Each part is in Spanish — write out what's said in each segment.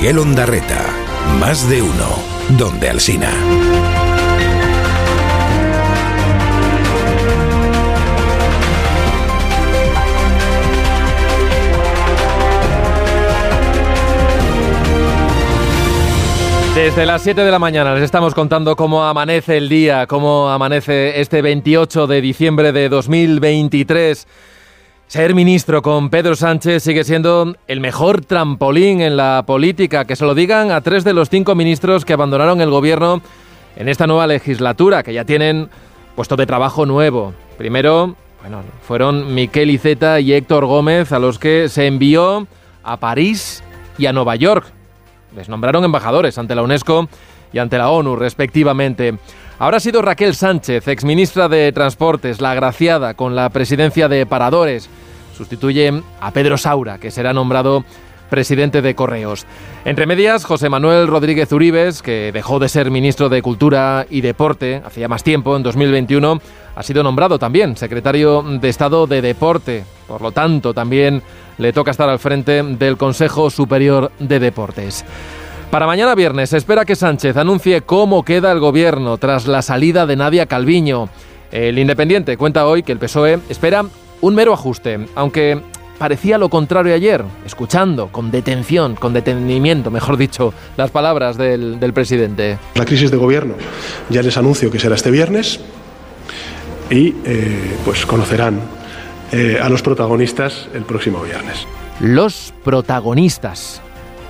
Miguel Ondarreta. Más de uno. Donde Alsina. Desde las 7 de la mañana les estamos contando cómo amanece el día, cómo amanece este 28 de diciembre de 2023. Ser ministro con Pedro Sánchez sigue siendo el mejor trampolín en la política. Que se lo digan a tres de los cinco ministros que abandonaron el gobierno en esta nueva legislatura, que ya tienen puesto de trabajo nuevo. Primero, bueno, fueron Miquel Iceta y Héctor Gómez, a los que se envió a París y a Nueva York. Les nombraron embajadores ante la UNESCO y ante la ONU, respectivamente. Ahora ha sido Raquel Sánchez, exministra de Transportes, la agraciada con la presidencia de Paradores. Sustituye a Pedro Saura, que será nombrado presidente de Correos. Entre medias, José Manuel Rodríguez Uribes, que dejó de ser ministro de Cultura y Deporte hacía más tiempo, en 2021, ha sido nombrado también secretario de Estado de Deporte. Por lo tanto, también le toca estar al frente del Consejo Superior de Deportes. Para mañana viernes se espera que Sánchez anuncie cómo queda el gobierno tras la salida de Nadia Calviño. El Independiente cuenta hoy que el PSOE espera un mero ajuste, aunque parecía lo contrario ayer, escuchando con detención, con detenimiento, mejor dicho, las palabras del, del presidente. La crisis de gobierno ya les anuncio que será este viernes y eh, pues conocerán eh, a los protagonistas el próximo viernes. Los protagonistas.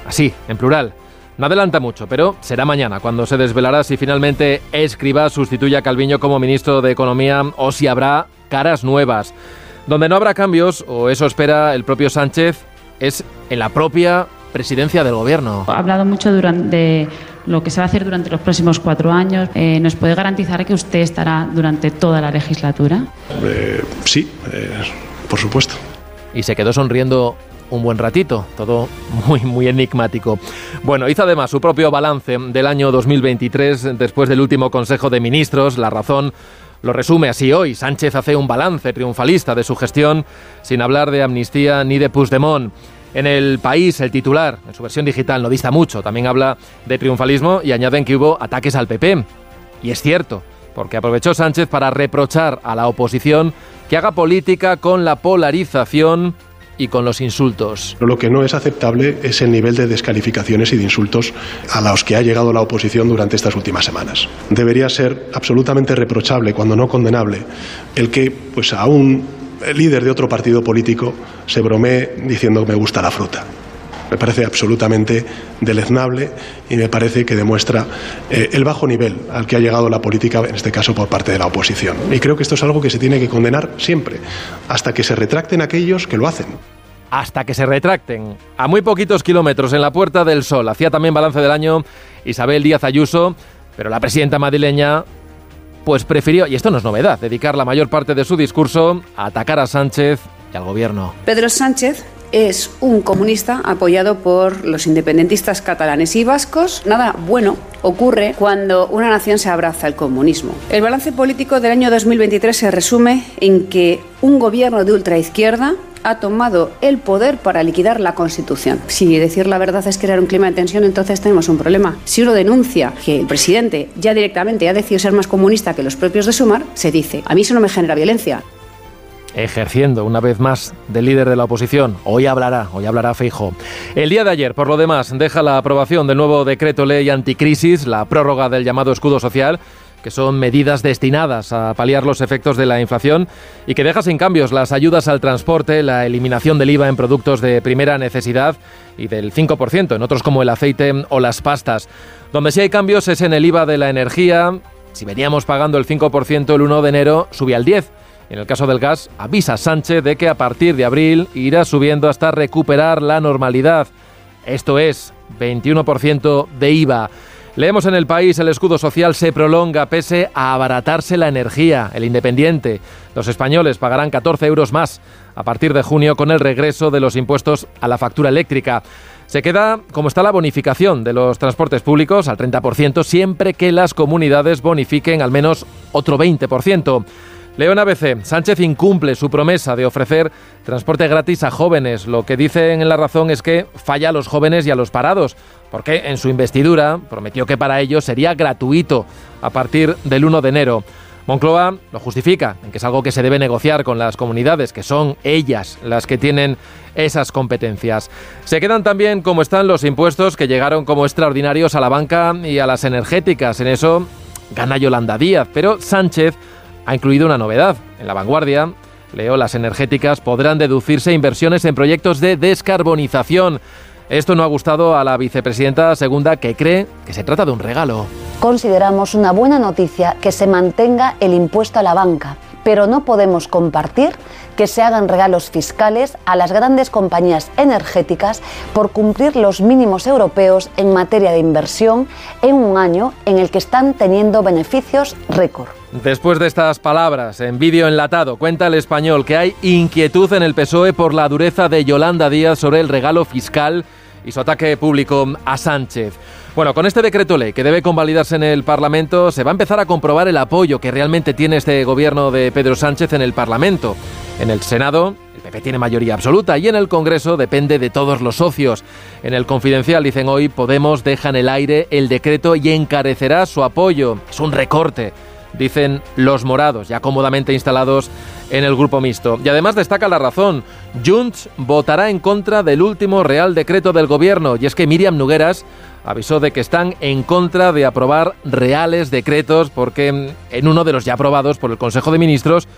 Así, en plural. No adelanta mucho, pero será mañana cuando se desvelará si finalmente Escriba sustituye a Calviño como ministro de Economía o si habrá caras nuevas. Donde no habrá cambios, o eso espera el propio Sánchez, es en la propia presidencia del gobierno. Ha hablado mucho durante lo que se va a hacer durante los próximos cuatro años. Eh, ¿Nos puede garantizar que usted estará durante toda la legislatura? Eh, sí, eh, por supuesto. Y se quedó sonriendo un buen ratito, todo muy, muy enigmático. Bueno, hizo además su propio balance del año 2023 después del último Consejo de Ministros. La razón lo resume así hoy. Sánchez hace un balance triunfalista de su gestión sin hablar de amnistía ni de Puigdemont. En el país, el titular, en su versión digital, no dista mucho. También habla de triunfalismo y añaden que hubo ataques al PP. Y es cierto, porque aprovechó Sánchez para reprochar a la oposición que haga política con la polarización y con los insultos. Lo que no es aceptable es el nivel de descalificaciones y de insultos a los que ha llegado la oposición durante estas últimas semanas. Debería ser absolutamente reprochable, cuando no condenable, el que pues a un líder de otro partido político se bromee diciendo me gusta la fruta. Me parece absolutamente deleznable y me parece que demuestra eh, el bajo nivel al que ha llegado la política, en este caso por parte de la oposición. Y creo que esto es algo que se tiene que condenar siempre, hasta que se retracten aquellos que lo hacen. Hasta que se retracten. A muy poquitos kilómetros en la Puerta del Sol. Hacía también balance del año Isabel Díaz Ayuso, pero la presidenta madrileña pues prefirió, y esto no es novedad, dedicar la mayor parte de su discurso a atacar a Sánchez y al gobierno. Pedro Sánchez es un comunista apoyado por los independentistas catalanes y vascos. Nada bueno ocurre cuando una nación se abraza al comunismo. El balance político del año 2023 se resume en que un gobierno de ultraizquierda ha tomado el poder para liquidar la Constitución. Si decir la verdad es crear un clima de tensión, entonces tenemos un problema. Si uno denuncia que el presidente ya directamente ha decidido ser más comunista que los propios de Sumar, se dice, a mí eso no me genera violencia ejerciendo una vez más de líder de la oposición. Hoy hablará, hoy hablará Feijo. El día de ayer, por lo demás, deja la aprobación del nuevo decreto ley anticrisis, la prórroga del llamado escudo social que son medidas destinadas a paliar los efectos de la inflación y que deja sin cambios las ayudas al transporte, la eliminación del IVA en productos de primera necesidad y del 5% en otros como el aceite o las pastas. Donde sí hay cambios es en el IVA de la energía. Si veníamos pagando el 5% el 1 de enero, sube al 10%. En el caso del gas, avisa Sánchez de que a partir de abril irá subiendo hasta recuperar la normalidad. Esto es, 21% de IVA. Leemos en el país, el escudo social se prolonga pese a abaratarse la energía. El Independiente. Los españoles pagarán 14 euros más a partir de junio con el regreso de los impuestos a la factura eléctrica. Se queda como está la bonificación de los transportes públicos al 30% siempre que las comunidades bonifiquen al menos otro 20%. León ABC, Sánchez incumple su promesa de ofrecer transporte gratis a jóvenes. Lo que dicen en la razón es que falla a los jóvenes y a los parados, porque en su investidura prometió que para ellos sería gratuito a partir del 1 de enero. Moncloa lo justifica, en que es algo que se debe negociar con las comunidades, que son ellas las que tienen esas competencias. Se quedan también como están los impuestos que llegaron como extraordinarios a la banca y a las energéticas. En eso gana Yolanda Díaz, pero Sánchez ha incluido una novedad. En la vanguardia, leo, las energéticas podrán deducirse inversiones en proyectos de descarbonización. Esto no ha gustado a la vicepresidenta segunda que cree que se trata de un regalo. Consideramos una buena noticia que se mantenga el impuesto a la banca, pero no podemos compartir que se hagan regalos fiscales a las grandes compañías energéticas por cumplir los mínimos europeos en materia de inversión en un año en el que están teniendo beneficios récord. Después de estas palabras, en vídeo enlatado, cuenta el español que hay inquietud en el PSOE por la dureza de Yolanda Díaz sobre el regalo fiscal y su ataque público a Sánchez. Bueno, con este decreto ley que debe convalidarse en el Parlamento, se va a empezar a comprobar el apoyo que realmente tiene este gobierno de Pedro Sánchez en el Parlamento. En el Senado, el PP tiene mayoría absoluta y en el Congreso depende de todos los socios. En el Confidencial dicen hoy Podemos deja en el aire el decreto y encarecerá su apoyo. Es un recorte dicen los morados, ya cómodamente instalados en el grupo mixto. Y además destaca la razón, Junts votará en contra del último Real Decreto del Gobierno, y es que Miriam Nugueras avisó de que están en contra de aprobar reales decretos porque en uno de los ya aprobados por el Consejo de Ministros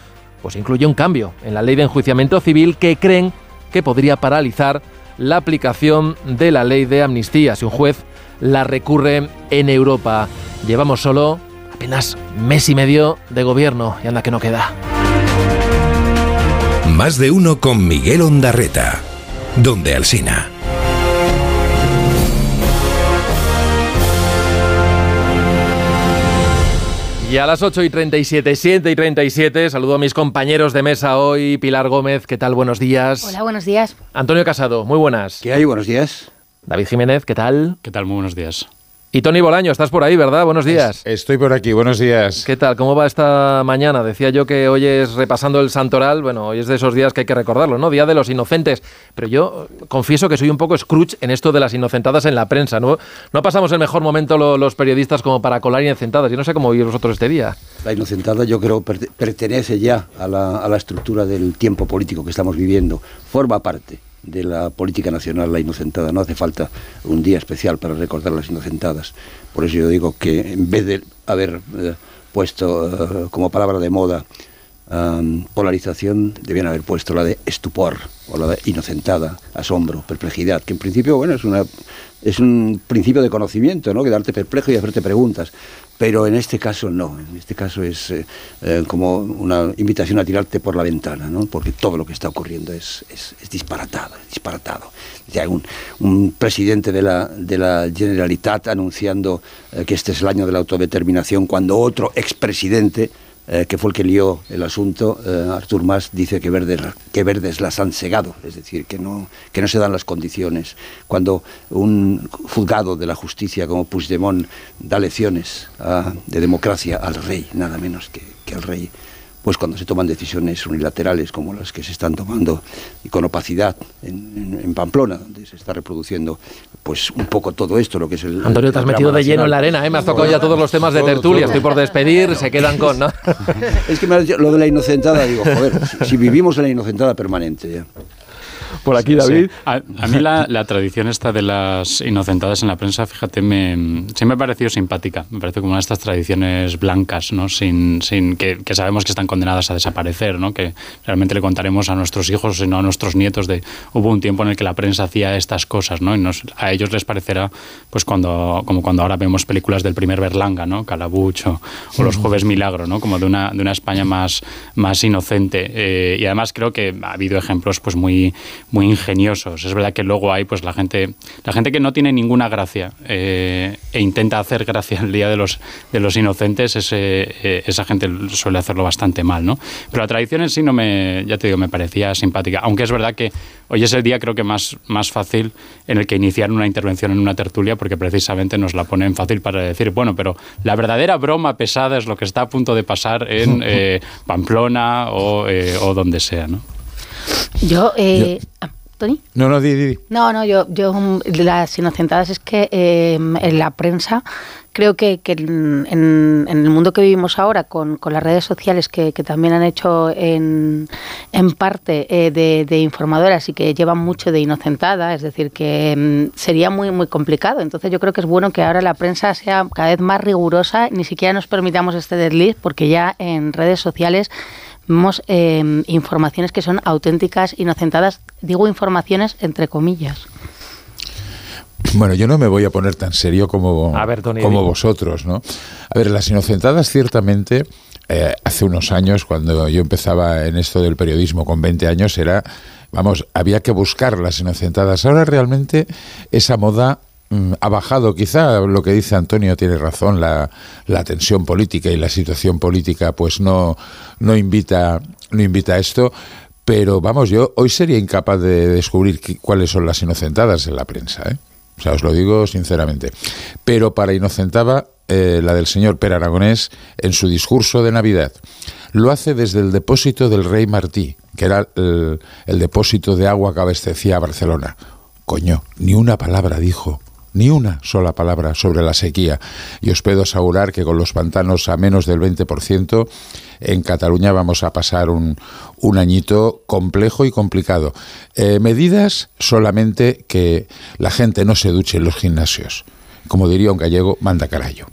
pues incluye un cambio en la ley de enjuiciamiento civil que creen que podría paralizar la aplicación de la ley de amnistía si un juez la recurre en Europa. Llevamos solo apenas mes y medio de gobierno y anda que no queda. Más de uno con Miguel Ondarreta. Donde Alsina. Y a las 8 y 37, 7 y 37, saludo a mis compañeros de mesa hoy. Pilar Gómez, ¿qué tal? Buenos días. Hola, buenos días. Antonio Casado, muy buenas. ¿Qué hay? Buenos días. David Jiménez, ¿qué tal? ¿Qué tal? Muy buenos días. Y Tony Bolaño, estás por ahí, ¿verdad? Buenos días. Estoy por aquí, buenos días. ¿Qué tal? ¿Cómo va esta mañana? Decía yo que hoy es repasando el santoral, bueno, hoy es de esos días que hay que recordarlo, ¿no? Día de los inocentes. Pero yo confieso que soy un poco Scrooge en esto de las inocentadas en la prensa, ¿no? No pasamos el mejor momento los periodistas como para colar inocentadas. Yo no sé cómo vivís vosotros este día. La inocentada yo creo pertenece ya a la, a la estructura del tiempo político que estamos viviendo. Forma parte de la política nacional, la inocentada. No hace falta un día especial para recordar las inocentadas. Por eso yo digo que en vez de haber eh, puesto eh, como palabra de moda polarización, debían haber puesto la de estupor o la de inocentada, asombro, perplejidad, que en principio, bueno, es una es un principio de conocimiento, ¿no? Quedarte perplejo y hacerte preguntas. Pero en este caso no, en este caso es eh, eh, como una invitación a tirarte por la ventana, ¿no? porque todo lo que está ocurriendo es, es, disparatado, es disparatado. Ya un, un, presidente de la, de la Generalitat anunciando eh, que este es el año de la autodeterminación, cuando otro expresidente eh, que fue el que lió el asunto, eh, Artur Mas dice que verdes, que verdes las han segado, es decir, que no, que no se dan las condiciones. Cuando un juzgado de la justicia como Puigdemont da lecciones ah, de democracia al rey, nada menos que, que al rey, pues cuando se toman decisiones unilaterales como las que se están tomando y con opacidad en, Pamplona, donde se está reproduciendo pues un poco todo esto, lo que es el... Antonio, te has metido de lleno en la arena, ¿eh? me has tocado ya todos los temas de tertulia, estoy por despedir, se quedan con... ¿no? es que lo de la inocentada, digo, joder, si, vivimos en la inocentada permanente. Por aquí, David. A, mí la, tradición esta de las inocentadas en la prensa, fíjate, me, sí me ha parecido simpática. Me parece como una de estas tradiciones blancas, ¿no? Sin, sin que, sabemos que están condenadas a desaparecer, ¿no? Que realmente le contaremos a nuestros hijos, sino a nuestros nietos de hubo un tiempo en el que la prensa hacía estas cosas, ¿no? Y nos, a ellos les parecerá, pues cuando, como cuando ahora vemos películas del primer Berlanga, ¿no? Calabucho o, Los Jueves Milagro, ¿no? Como de una, de una España más, más inocente. Eh, y además creo que ha habido ejemplos, pues muy muy ingeniosos. Es verdad que luego hay pues la gente, la gente que no tiene ninguna gracia eh, e intenta hacer gracia el día de los de los inocentes, ese, esa gente suele hacerlo bastante mal, ¿no? Pero la tradición en sí no me, ya te digo, me parecía simpática. Aunque es verdad que hoy es el día creo que más, más fácil en el que iniciar una intervención en una tertulia, porque precisamente nos la ponen fácil para decir, bueno, pero la verdadera broma pesada es lo que está a punto de pasar en eh, Pamplona o, eh, o, donde sea, ¿no? Yo, eh, ah, ¿Tony? No, no, di, di. No, no, yo, yo las inocentadas es que en la prensa creo que, en, el mundo que vivimos ahora, con, las redes sociales que, también han hecho en, parte eh, de, informadoras y que llevan mucho de inocentada, es decir, que mm, sería muy, muy complicado. Entonces yo creo que es bueno que ahora la prensa sea cada vez más rigurosa, ni siquiera nos permitamos este desliz, porque ya en redes sociales vemos em, informaciones que son auténticas, inocentadas, digo informaciones entre comillas. Bueno, yo no me voy a poner tan serio como, como vosotros, ¿no? A ver, las inocentadas ciertamente, eh, hace unos años, cuando yo empezaba en esto del periodismo con 20 años, era, vamos, había que buscar las inocentadas. Ahora realmente esa moda ha bajado. Quizá lo que dice Antonio tiene razón, la, la tensión política y la situación política pues no, no, invita, no invita a esto. Pero vamos, yo hoy sería incapaz de descubrir cuáles son las inocentadas en la prensa. ¿eh? O sea, os lo digo sinceramente. Pero para inocentaba eh, la del señor Per Aragonés en su discurso de Navidad. Lo hace desde el depósito del rey Martí, que era el, el depósito de agua que abastecía a Barcelona. Coño, ni una palabra dijo ni una sola palabra sobre la sequía. Y os puedo asegurar que con los pantanos a menos del 20%, en Cataluña vamos a pasar un, un añito complejo y complicado. Eh, medidas solamente que la gente no se duche en los gimnasios. Como diría un gallego, manda carayo.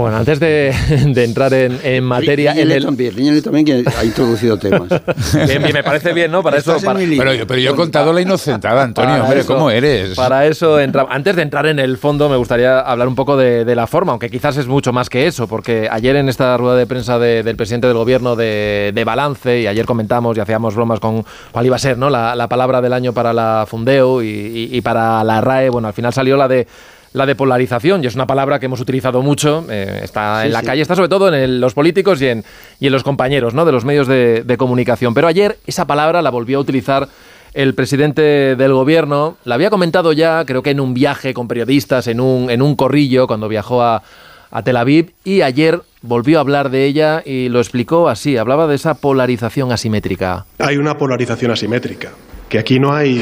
Bueno, antes de, entrar en, materia... en el... también, también que ha introducido temas. me parece bien, ¿no? Para eso... Pero, yo, he contado la inocentada, Antonio, hombre, ¿cómo eres? Para eso, antes de entrar en el fondo, me gustaría hablar un poco de, la forma, aunque quizás es mucho más que eso, porque ayer en esta rueda de prensa del presidente del gobierno de, balance, y ayer comentamos y hacíamos bromas con cuál iba a ser, ¿no? La, palabra del año para la Fundeo y para la RAE, bueno, al final salió la de la de polarización, y es una palabra que hemos utilizado mucho, eh, está en la calle, está sobre todo en los políticos y en, y en los compañeros ¿no? de los medios de, comunicación. Pero ayer esa palabra la volvió a utilizar el presidente del gobierno, la había comentado ya, creo que en un viaje con periodistas, en un, en un corrillo, cuando viajó a, a Tel Aviv, y ayer volvió a hablar de ella y lo explicó así, hablaba de esa polarización asimétrica. Hay una polarización asimétrica, que aquí no hay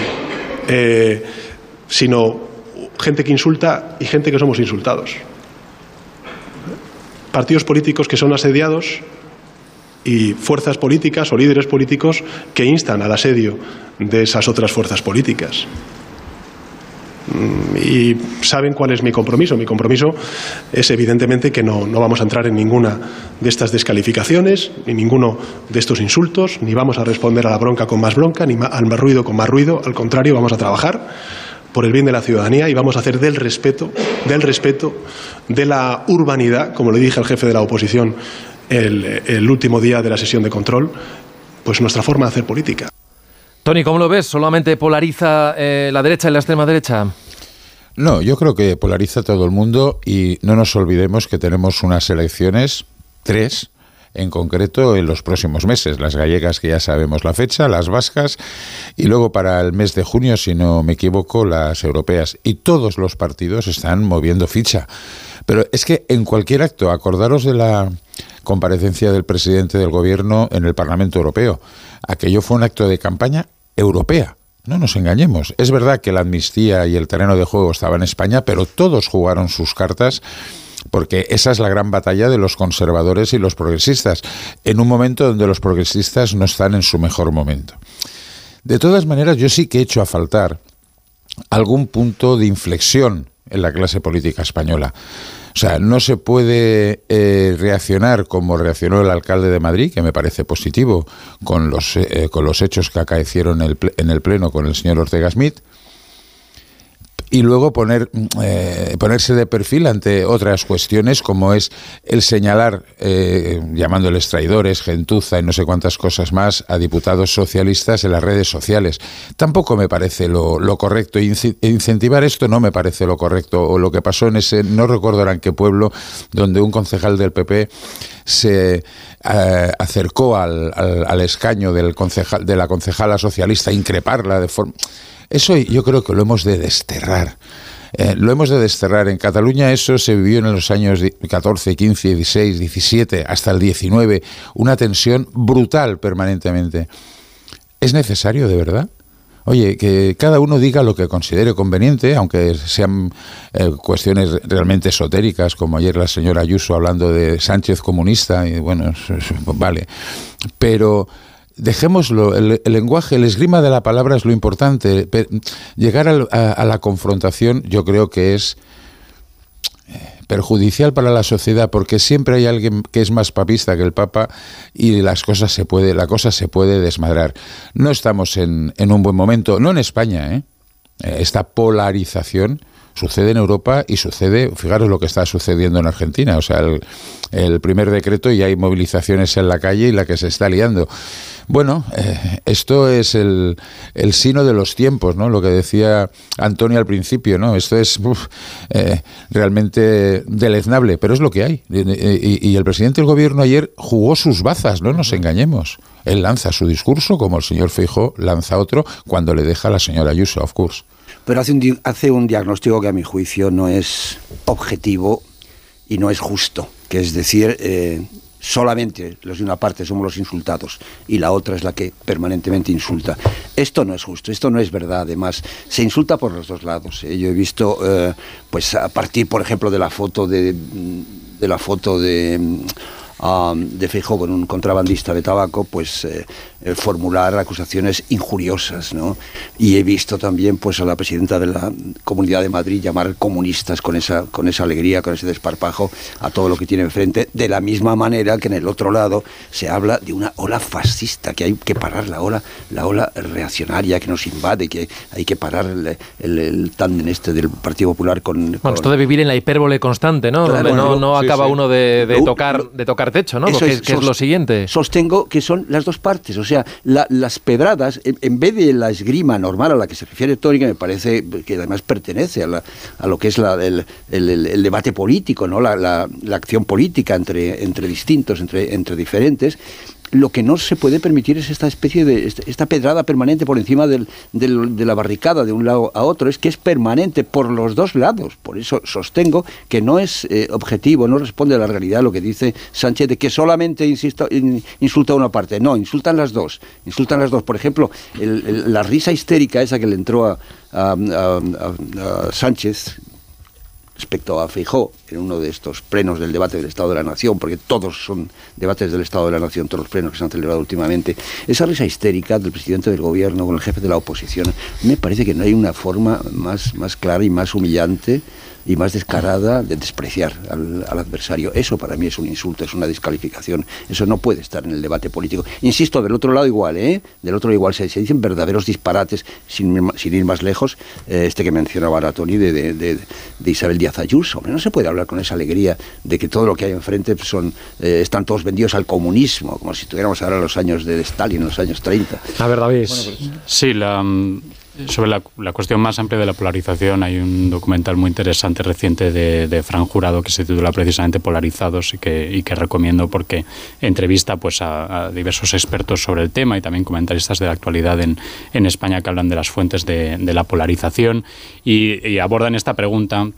eh, sino gente que insulta y gente que somos insultados. Partidos políticos que son asediados y fuerzas políticas o líderes políticos que instan al asedio de esas otras fuerzas políticas. Mm, y saben cuál es mi compromiso. Mi compromiso es evidentemente que no, no, vamos a entrar en ninguna de estas descalificaciones, ni ninguno de estos insultos, ni vamos a responder a la bronca con más bronca, ni al más ruido con más ruido. Al contrario, vamos a trabajar por el bien de la ciudadanía y vamos a hacer del respeto, del respeto, de la urbanidad, como le dije al jefe de la oposición el, último día de la sesión de control, pues nuestra forma de hacer política. Tony, ¿cómo lo ves? ¿Solamente polariza eh, la derecha y la extrema derecha? No, yo creo que polariza todo el mundo y no nos olvidemos que tenemos unas elecciones, tres, en concreto en los próximos meses. Las gallegas, que ya sabemos la fecha, las vascas, y luego para el mes de junio, si no me equivoco, las europeas. Y todos los partidos están moviendo ficha. Pero es que en cualquier acto, acordaros de la comparecencia del presidente del gobierno en el Parlamento Europeo. Aquello fue un acto de campaña europea. No nos engañemos. Es verdad que la amnistía y el terreno de juego estaban en España, pero todos jugaron sus cartas porque esa es la gran batalla de los conservadores y los progresistas, en un momento donde los progresistas no están en su mejor momento. De todas maneras, yo sí que he hecho a faltar algún punto de inflexión en la clase política española. O sea, no se puede eh, reaccionar como reaccionó el alcalde de Madrid, que me parece positivo, con los, eh, con los hechos que acaecieron en el, en el Pleno con el señor Ortega Smith, y luego poner, eh, ponerse de perfil ante otras cuestiones como es el señalar, eh, llamándoles traidores, gentuza y no sé cuántas cosas más a diputados socialistas en las redes sociales. Tampoco me parece lo, correcto. Incentivar esto no me parece lo correcto. O lo que pasó en ese, no recuerdo en qué pueblo, donde un concejal del PP se eh, acercó al, al, escaño del concejal, de la concejala socialista, increparla de forma eso yo creo que lo hemos de desterrar. Eh, lo hemos de desterrar. En Cataluña eso se vivió en los años 14, 15, 16, 17, hasta el 19, una tensión brutal permanentemente. ¿Es necesario de verdad? Oye, que cada uno diga lo que considere conveniente, aunque sean eh, cuestiones realmente esotéricas, como ayer la señora Ayuso hablando de Sánchez comunista, y bueno, vale. Pero dejémoslo, el, lenguaje, el esgrima de la palabra es lo importante. Llegar a, la confrontación yo creo que es eh, perjudicial para la sociedad porque siempre hay alguien que es más papista que el Papa y las cosas se puede, la cosa se puede desmadrar. No estamos en, en un buen momento, no en España, ¿eh? eh esta polarización sucede en Europa y sucede, fijaros lo que está sucediendo en Argentina, o sea, el, primer decreto y hay movilizaciones en la calle y la que se está liando. Bueno, eh, esto es el, sino de los tiempos, ¿no? Lo que decía Antonio al principio, ¿no? Esto es eh, realmente deleznable, pero es lo que hay. Y, el presidente del gobierno ayer jugó sus bazas, no nos engañemos. Él lanza su discurso, como el señor Feijo lanza otro, cuando le deja a la señora Ayuso, of course. Pero hace un, hace un diagnóstico que a mi juicio no es objetivo y no es justo, que es decir, eh, solamente los de una parte somos los insultados y la otra es la que permanentemente insulta. Esto no es justo, esto no es verdad. Además, se insulta por los dos lados. ¿eh? Yo he visto, eh, pues a partir, por ejemplo, de la foto de, de la foto de de Feijóo con un contrabandista de tabaco, pues eh, eh, formular acusaciones injuriosas, ¿no? Y he visto también pues a la presidenta de la Comunidad de Madrid llamar comunistas con esa, con esa alegría, con ese desparpajo a todo lo que tiene enfrente, de la misma manera que en el otro lado se habla de una ola fascista, que hay que parar la ola, la ola reaccionaria que nos invade, que hay que parar el, el, tándem este del Partido Popular con, Bueno, esto de vivir en la hipérbole constante, ¿no? Donde no, no acaba uno de, de tocar, de tocar techo, ¿no? Eso es, que es lo siguiente. Sostengo que son las dos partes, o sea, las pedradas, en, vez de la esgrima normal a la que se refiere Tónica, me parece que además pertenece a, a lo que es la, el, el, debate político, ¿no? La, la, la, acción política entre, entre distintos, entre, entre diferentes, lo que no se puede permitir es esta especie de esta pedrada permanente por encima del, de la barricada de un lado a otro, es que es permanente por los dos lados. Por eso sostengo que no es eh, objetivo, no responde a la realidad lo que dice Sánchez de que solamente insisto, insulta a una parte. No, insultan las dos. Insultan las dos. Por ejemplo, la risa histérica esa que le entró a Sánchez respecto a Feijó en uno de estos plenos del debate del Estado de la Nación, porque todos son debates del Estado de la Nación, todos los plenos que se han celebrado últimamente, esa risa histérica del presidente del gobierno con el jefe de la oposición, me parece que no hay una forma más, más clara y más humillante y más descarada de despreciar al, adversario. Eso para mí es un insulto, es una descalificación. Eso no puede estar en el debate político. Insisto, del otro lado igual, ¿eh? Del otro lado igual se, dicen verdaderos disparates, sin, sin, ir más lejos, eh, este que mencionaba Tony de, de, de, Isabel Díaz Ayuso. no se puede hablar con esa alegría de que todo lo que hay enfrente son, eh, están todos vendidos al comunismo, como si estuviéramos ahora en los años de Stalin, en los años 30. A ver, David. Pues, sí, la sobre la, cuestión más amplia de la polarización, hay un documental muy interesante reciente de, Fran Jurado que se titula precisamente Polarizados y que, recomiendo porque entrevista pues a, diversos expertos sobre el tema y también comentaristas de la actualidad en, en España que hablan de las fuentes de, la polarización y abordan esta pregunta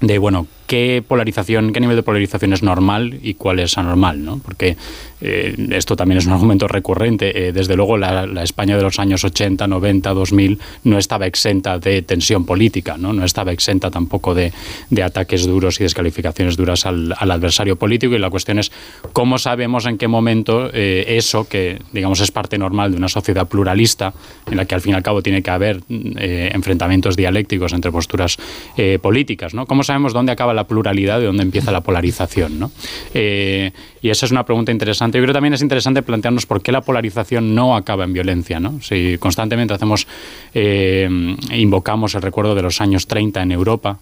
de bueno, qué polarización, qué nivel de polarización es normal y cuál es anormal, ¿no? Porque eh, esto también es un argumento recurrente. Eh, desde luego, la, España de los años 80, 90, 2000 no estaba exenta de tensión política, no, no estaba exenta tampoco de, ataques duros y descalificaciones duras al, adversario político. Y la cuestión es cómo sabemos en qué momento eh, eso, que digamos es parte normal de una sociedad pluralista, en la que al fin y al cabo tiene que haber enfrentamientos dialécticos entre posturas políticas, ¿no? ¿Cómo sabemos dónde acaba la pluralidad y dónde empieza la polarización, ¿no? y esa es una pregunta interesante interesante. Yo creo que también es interesante plantearnos por qué la polarización no acaba en violencia. ¿no? Si constantemente hacemos, eh, invocamos el recuerdo de los años 30 en Europa,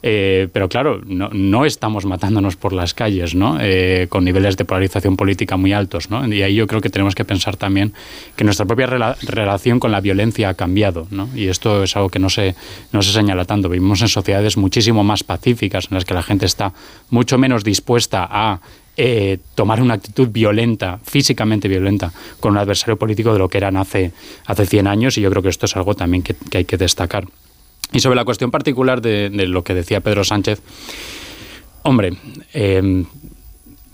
eh, pero claro, no, estamos matándonos por las calles, ¿no? Eh, con niveles de polarización política muy altos. ¿no? Y ahí yo creo que tenemos que pensar también que nuestra propia relación con la violencia ha cambiado. ¿no? Y esto es algo que no se, no se señala tanto. Vivimos en sociedades muchísimo más pacíficas, en las que la gente está mucho menos dispuesta a eh, tomar una actitud violenta, físicamente violenta, con un adversario político de lo que eran hace, hace 100 años. Y yo creo que esto es algo también que hay que destacar. Y sobre la cuestión particular de, lo que decía Pedro Sánchez, hombre, eh,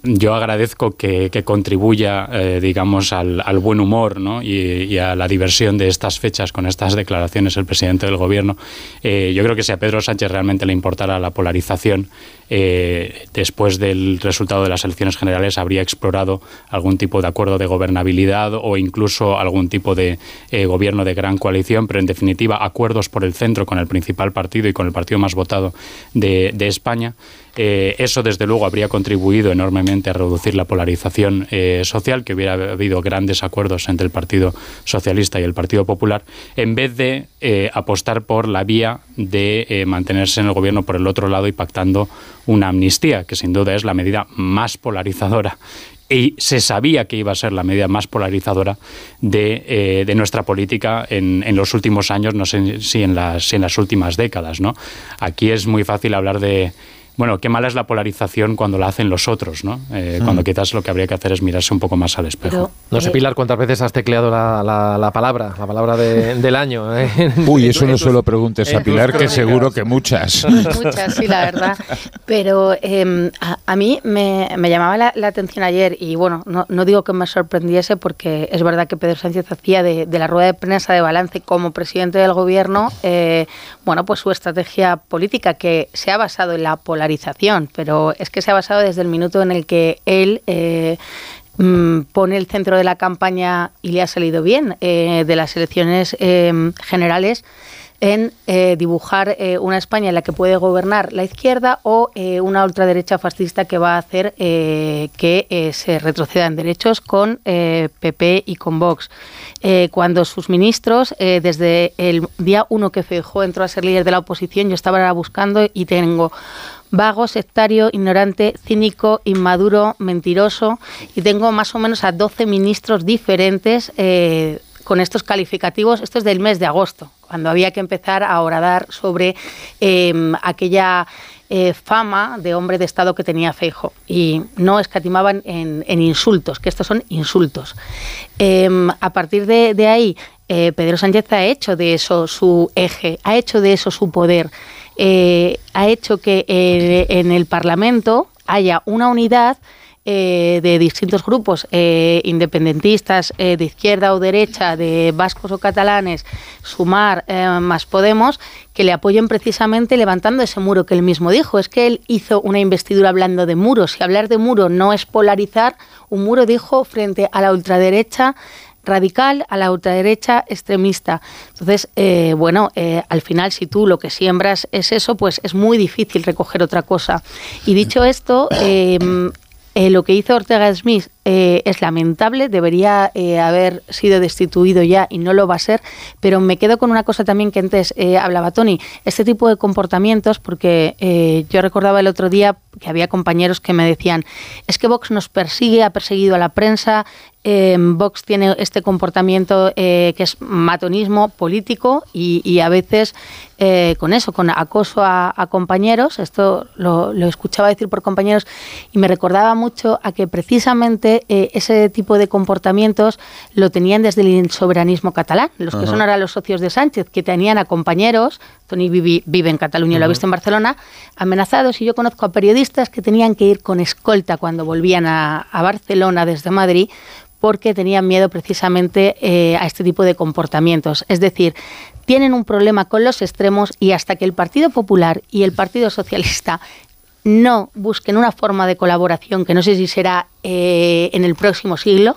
yo agradezco que, contribuya, eh, digamos, al, buen humor y, a la diversión de estas fechas con estas declaraciones el presidente del gobierno. Eh, yo creo que si a Pedro Sánchez realmente le importara la polarización, eh, después del resultado de las elecciones generales habría explorado algún tipo de acuerdo de gobernabilidad o incluso algún tipo de gobierno de gran coalición, pero en definitiva acuerdos por el centro con el principal partido y con el partido más votado de España. Eh, eso, desde luego, habría contribuido enormemente a reducir la polarización eh, social, que hubiera habido grandes acuerdos entre el Partido Socialista y el Partido Popular, en vez de eh, apostar por la vía de mantenerse en el gobierno por el otro lado y pactando una amnistía, que sin duda es la medida más polarizadora y se sabía que iba a ser la medida más polarizadora de, nuestra política en, los últimos años, no sé si en las, si en las últimas décadas. ¿no? Aquí es muy fácil hablar de bueno, qué mala es la polarización cuando la hacen los otros, ¿no? Eh, mm. Cuando quizás lo que habría que hacer es mirarse un poco más al espejo. no sé, eh, Pilar, cuántas veces has tecleado la, palabra, la palabra del año. ¿eh? Uy, eso no solo preguntes a Pilar, que seguro que muchas. Muchas, sí, la verdad. Pero em, a, mí me, llamaba la, atención ayer, y bueno, no, digo que me sorprendiese, porque es verdad que Pedro Sánchez hacía de, de la rueda de prensa de balance como presidente del gobierno, bueno, pues su estrategia política, que se ha basado en la polarización pero es que se ha basado desde el minuto en el que él eh, mm, pone el centro de la campaña y le ha salido bien eh, de las elecciones eh, generales en dibujar una España en la que puede gobernar la izquierda o una ultraderecha fascista que va a hacer que se retroceda en derechos con PP y con Vox. cuando sus ministros, desde el día uno que Feijóo entró a ser líder de la oposición, yo estaba buscando y tengo vago, sectario, ignorante, cínico, inmaduro, mentiroso y tengo más o menos a 12 ministros diferentes eh, con estos calificativos. Esto es del mes de agosto, cuando había que empezar a oradar sobre em, aquella eh, fama de hombre de Estado que tenía Feijo y no escatimaban en, insultos, que estos son insultos. Em, a partir de, ahí, eh, Pedro Sánchez ha hecho de eso su eje, ha hecho de eso su poder. Eh, ha hecho que eh, en el Parlamento haya una unidad eh, de distintos grupos independentistas de izquierda o derecha, de vascos o catalanes, sumar más Podemos, que le apoyen precisamente levantando ese muro que él mismo dijo. Es que él hizo una investidura hablando de muros. Si hablar de muro no es polarizar, un muro dijo frente a la ultraderecha radical a la ultraderecha extremista. Entonces, eh, bueno, eh, al final, si tú lo que siembras es eso, pues es muy difícil recoger otra cosa. Y dicho esto, eh, lo que hizo Ortega Smith eh, es lamentable, debería haber sido destituido ya y no lo va a ser, pero me quedo con una cosa también que antes hablaba Tony, este tipo de comportamientos, porque yo recordaba el otro día que había compañeros que me decían, es que Vox nos persigue, ha perseguido a la prensa, Vox tiene este comportamiento que es matonismo político y, a veces con eso, con acoso a, compañeros, esto lo, lo escuchaba decir por compañeros y me recordaba mucho a que precisamente eh, ese tipo de comportamientos lo tenían desde el soberanismo catalán, los que son ahora los socios de Sánchez, que tenían a compañeros, Tony vive, en Cataluña, lo ha visto en Barcelona, amenazados, y yo conozco a periodistas que tenían que ir con escolta cuando volvían a, Barcelona desde Madrid porque tenían miedo precisamente eh, a este tipo de comportamientos. Es decir, tienen un problema con los extremos y hasta que el Partido Popular y el Partido Socialista no busquen una forma de colaboración que no sé si será eh, en el próximo siglo,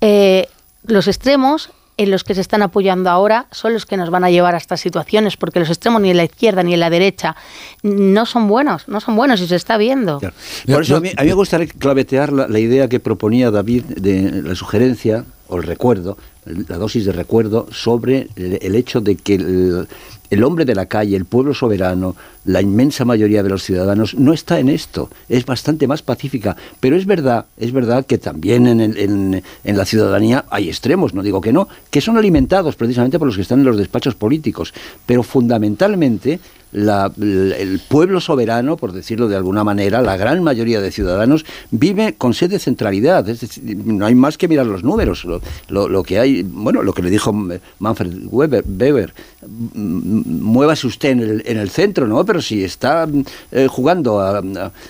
eh, los extremos en los que se están apoyando ahora son los que nos van a llevar a estas situaciones, porque los extremos ni en la izquierda ni en la derecha no son buenos, no son buenos y se está viendo. Por eso a mí, me gustaría clavetear la, idea que proponía David de la sugerencia o el recuerdo, la dosis de recuerdo sobre el, hecho de que el, el hombre de la calle, el pueblo soberano, la inmensa mayoría de los ciudadanos no está en esto, es bastante más pacífica, pero es verdad, es verdad que también en, en, la ciudadanía hay extremos, no digo que no, que son alimentados precisamente por los que están en los despachos políticos, pero fundamentalmente el pueblo soberano, por decirlo de alguna manera, la gran mayoría de ciudadanos, vive con sed de centralidad. Es decir, no hay más que mirar los números. Lo, que hay, bueno, lo que le dijo Manfred Weber, Weber muévase usted en el, en el, centro, ¿no? Pero si está eh, jugando a,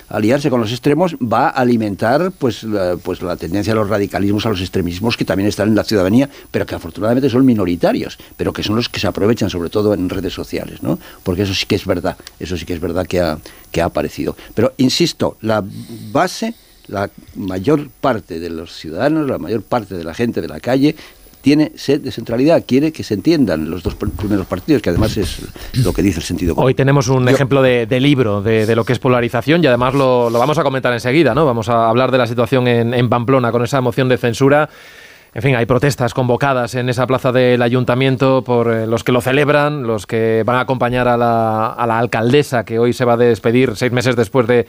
aliarse con los extremos, va a alimentar pues la, pues la tendencia a los radicalismos, a los extremismos que también están en la ciudadanía, pero que afortunadamente son minoritarios, pero que son los que se aprovechan sobre todo en redes sociales, ¿no? Porque eso sí que es verdad, eso sí que es verdad que ha, que ha aparecido. Pero insisto, la base, la mayor parte de los ciudadanos, la mayor parte de la gente de la calle tiene sed de centralidad, quiere que se entiendan los dos primeros partidos, que además es lo que dice el sentido común. Hoy tenemos un ejemplo de, libro de, lo que es polarización y además lo, vamos a comentar enseguida, ¿no? Vamos a hablar de la situación en, en Pamplona con esa moción de censura en fin, hay protestas convocadas en esa plaza del ayuntamiento por eh, los que lo celebran, los que van a acompañar a la, alcaldesa que hoy se va a despedir seis meses después de,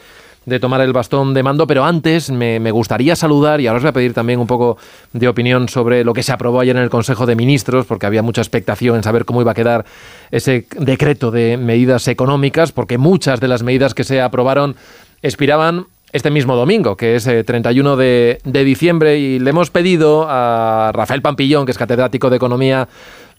tomar el bastón de mando, pero antes me, gustaría saludar y ahora os voy a pedir también un poco de opinión sobre lo que se aprobó ayer en el Consejo de Ministros, porque había mucha expectación en saber cómo iba a quedar ese decreto de medidas económicas, porque muchas de las medidas que se aprobaron expiraban este mismo domingo, que es 31 eh, de, diciembre, y le hemos pedido a Rafael Pampillón, que es catedrático de Economía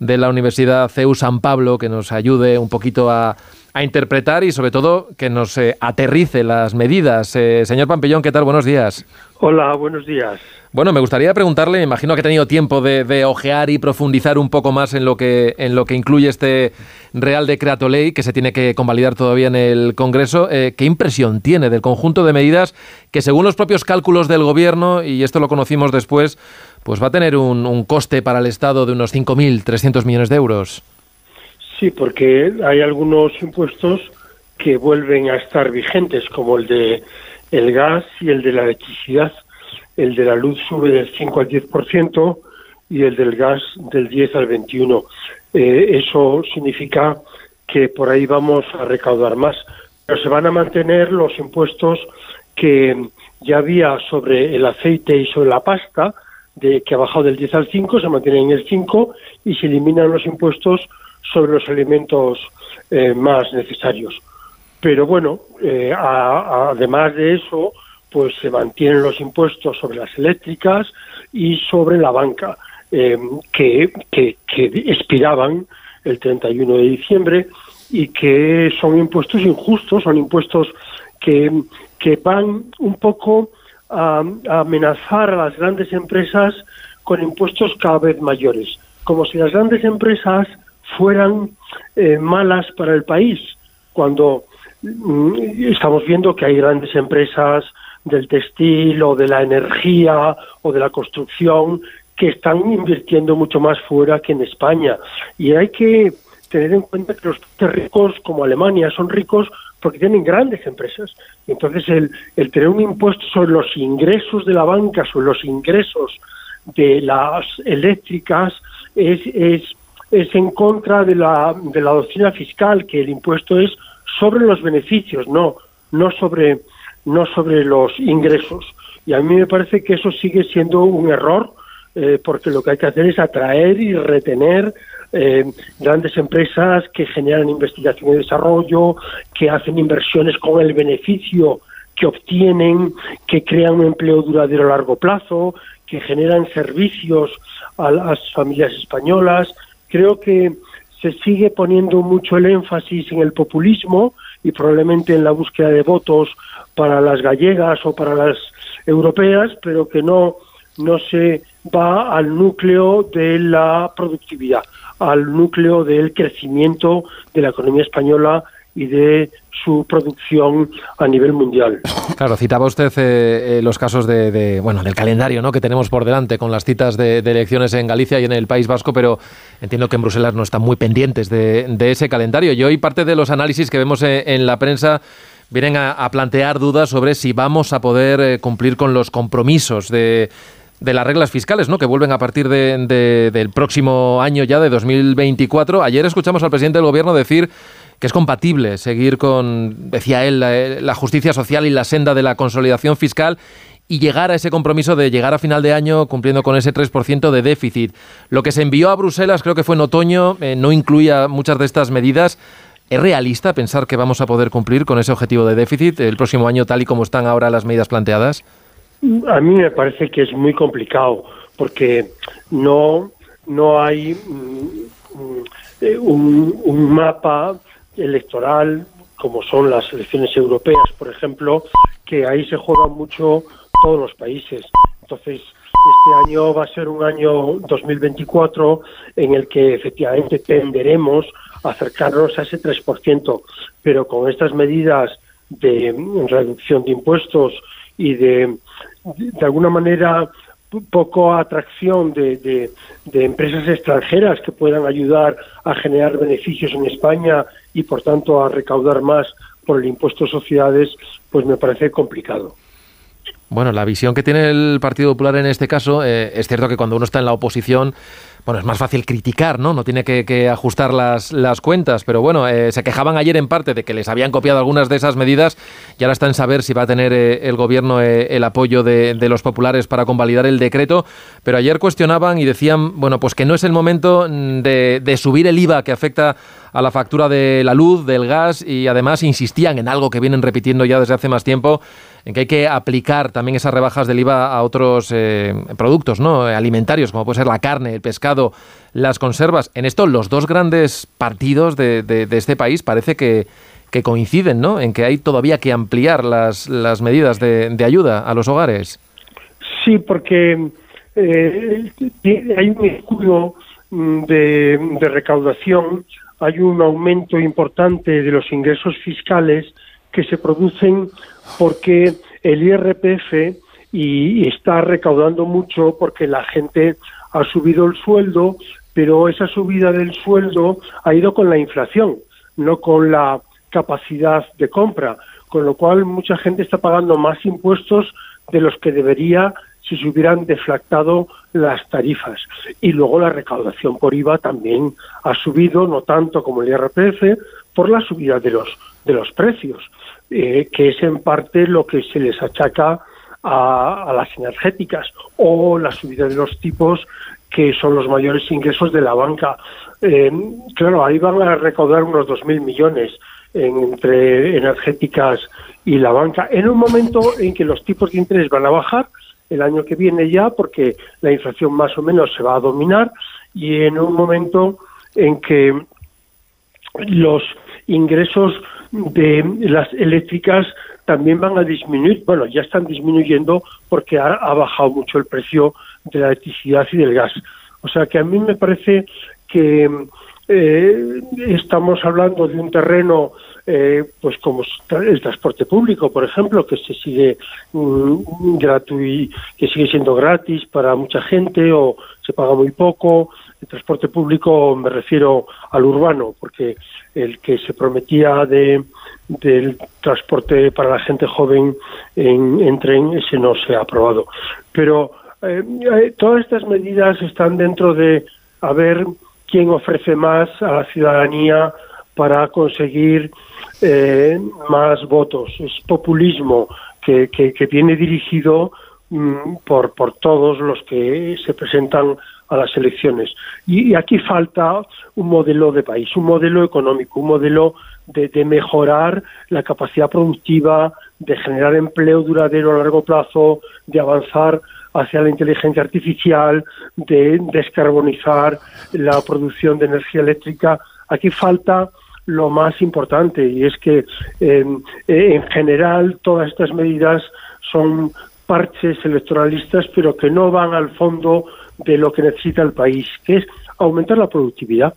de la Universidad CEU San Pablo, que nos ayude un poquito a, interpretar y sobre todo que nos eh, aterrice las medidas. Eh, señor Pampillón, ¿qué tal? Buenos días. Hola, buenos días. Bueno, me gustaría preguntarle, imagino que ha tenido tiempo de, ojear y profundizar un poco más en lo que en lo que incluye este Real Decreto Ley que se tiene que convalidar todavía en el Congreso. Eh, ¿Qué impresión tiene del conjunto de medidas que, según los propios cálculos del Gobierno, y esto lo conocimos después, pues va a tener un, un coste para el Estado de unos 5.300 millones de euros? Sí, porque hay algunos impuestos que vuelven a estar vigentes, como el de el gas y el de la electricidad el de la luz sube del 5 al 10% y el del gas del 10 al 21. Eh, eso significa que por ahí vamos a recaudar más. Pero se van a mantener los impuestos que ya había sobre el aceite y sobre la pasta, de que ha bajado del 10 al 5, se mantienen en el 5 y se eliminan los impuestos sobre los alimentos eh, más necesarios. Pero bueno, eh, además de eso, pues se mantienen los impuestos sobre las eléctricas y sobre la banca, eh, que, que, expiraban el 31 de diciembre y que son impuestos injustos, son impuestos que, que van un poco a, amenazar a las grandes empresas con impuestos cada vez mayores, como si las grandes empresas fueran eh, malas para el país, cuando mm, estamos viendo que hay grandes empresas del textil o de la energía o de la construcción que están invirtiendo mucho más fuera que en España. Y hay que tener en cuenta que los ricos como Alemania son ricos porque tienen grandes empresas. Entonces, el, el tener un impuesto sobre los ingresos de la banca, sobre los ingresos de las eléctricas, es, es, es en contra de la, de la doctrina fiscal, que el impuesto es sobre los beneficios, no, no sobre no sobre los ingresos. Y a mí me parece que eso sigue siendo un error, eh, porque lo que hay que hacer es atraer y retener eh, grandes empresas que generan investigación y desarrollo, que hacen inversiones con el beneficio que obtienen, que crean un empleo duradero a largo plazo, que generan servicios a las familias españolas. Creo que se sigue poniendo mucho el énfasis en el populismo y probablemente en la búsqueda de votos para las gallegas o para las europeas, pero que no, no se va al núcleo de la productividad, al núcleo del crecimiento de la economía española y de su producción a nivel mundial. Claro, citaba usted eh, eh, los casos de, bueno del calendario ¿no? que tenemos por delante con las citas de, elecciones en Galicia y en el País Vasco, pero entiendo que en Bruselas no están muy pendientes de, ese calendario. Y hoy parte de los análisis que vemos eh, en, la prensa vienen a, plantear dudas sobre si vamos a poder cumplir con los compromisos de de las reglas fiscales, ¿no? Que vuelven a partir de, del próximo año ya, de 2024. Ayer escuchamos al presidente del gobierno decir que es compatible seguir con, decía él, la, justicia social y la senda de la consolidación fiscal y llegar a ese compromiso de llegar a final de año cumpliendo con ese 3% de déficit. Lo que se envió a Bruselas, creo que fue en otoño, eh, no incluía muchas de estas medidas. ¿Es realista pensar que vamos a poder cumplir con ese objetivo de déficit el próximo año tal y como están ahora las medidas planteadas? A mí me parece que es muy complicado porque no, no hay mm, mm, eh, un, mapa electoral como son las elecciones europeas, por ejemplo, que ahí se juegan mucho todos los países. Entonces, este año va a ser un año 2024 en el que efectivamente tenderemos a acercarnos a ese 3%, pero con estas medidas de reducción de impuestos y de de alguna manera poco atracción de, empresas extranjeras que puedan ayudar a generar beneficios en España y por tanto a recaudar más por el impuesto a sociedades, pues me parece complicado. Bueno, la visión que tiene el Partido Popular en este caso, eh, es cierto que cuando uno está en la oposición bueno, es más fácil criticar, ¿no? No tiene que, ajustar las, las, cuentas, pero bueno, eh, se quejaban ayer en parte de que les habían copiado algunas de esas medidas y ahora está en saber si va a tener eh, el gobierno el apoyo de, los populares para convalidar el decreto, pero ayer cuestionaban y decían, bueno, pues que no es el momento mm, de, de subir el IVA que afecta a la factura de la luz, del gas y además insistían en algo que vienen repitiendo ya desde hace más tiempo, en que hay que aplicar también esas rebajas del IVA a otros eh, productos ¿no? alimentarios, como puede ser la carne, el pescado, las conservas. En esto los dos grandes partidos de, este país parece que, coinciden ¿no? en que hay todavía que ampliar las, las medidas de, de ayuda a los hogares. Sí, porque eh, hay un estudio mm, de, de recaudación hay un aumento importante de los ingresos fiscales que se producen porque el IRPF y está recaudando mucho porque la gente ha subido el sueldo, pero esa subida del sueldo ha ido con la inflación, no con la capacidad de compra, con lo cual mucha gente está pagando más impuestos de los que debería si se hubieran deflactado las tarifas. Y luego la recaudación por IVA también ha subido, no tanto como el IRPF, por la subida de los, de los precios, eh, que es en parte lo que se les achaca a, las energéticas, o la subida de los tipos, que son los mayores ingresos de la banca. Eh, claro, ahí van a recaudar unos 2.000 millones entre energéticas y la banca, en un momento en que los tipos de interés van a bajar, el año que viene ya, porque la inflación más o menos se va a dominar y en un momento en que los ingresos de las eléctricas también van a disminuir, bueno, ya están disminuyendo porque ha, bajado mucho el precio de la electricidad y del gas. O sea que a mí me parece que eh, estamos hablando de un terreno eh, pues como el transporte público, por ejemplo, que se sigue mm, gratuito, que sigue siendo gratis para mucha gente o se paga muy poco. El transporte público me refiero al urbano, porque el que se prometía de del transporte para la gente joven en, tren ese no se ha aprobado. Pero eh, eh, todas estas medidas están dentro de a ver quién ofrece más a la ciudadanía para conseguir eh, más votos. Es populismo que, que, viene dirigido mm, por, por todos los que se presentan a las elecciones. Y, aquí falta un modelo de país, un modelo económico, un modelo de, de, mejorar la capacidad productiva, de generar empleo duradero a largo plazo, de avanzar hacia la inteligencia artificial, de descarbonizar la producción de energía eléctrica. Aquí falta lo más importante y es que en general todas estas medidas son parches electoralistas pero que no van al fondo de lo que necesita el país, que es aumentar la productividad.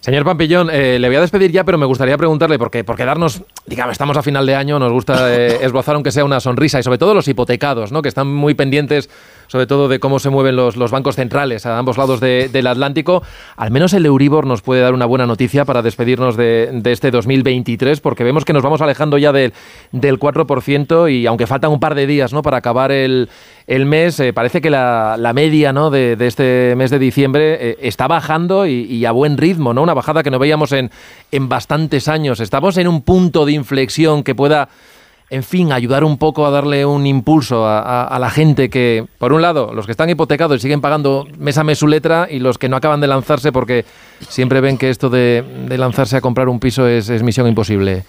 Señor Pampillón, eh, le voy a despedir ya, pero me gustaría preguntarle, porque por quedarnos, digamos, estamos a final de año, nos gusta eh, esbozar aunque sea una sonrisa, y sobre todo los hipotecados, ¿no? que están muy pendientes sobre todo de cómo se mueven los, los bancos centrales a ambos lados del Atlántico. Al menos el Euribor nos puede dar una buena noticia para despedirnos de, de este 2023, porque vemos que nos vamos alejando ya del 4% y aunque faltan un par de días ¿no? para acabar el, el mes, eh, parece que la, la media ¿no? de, de, este mes de diciembre eh, está bajando y, y, a buen ritmo, ¿no? una bajada que no veíamos en, en bastantes años. Estamos en un punto de inflexión que pueda en fin, ayudar un poco a darle un impulso a, la gente que, por un lado, los que están hipotecados y siguen pagando mes a mes su letra y los que no acaban de lanzarse porque siempre ven que esto de, lanzarse a comprar un piso es, misión imposible.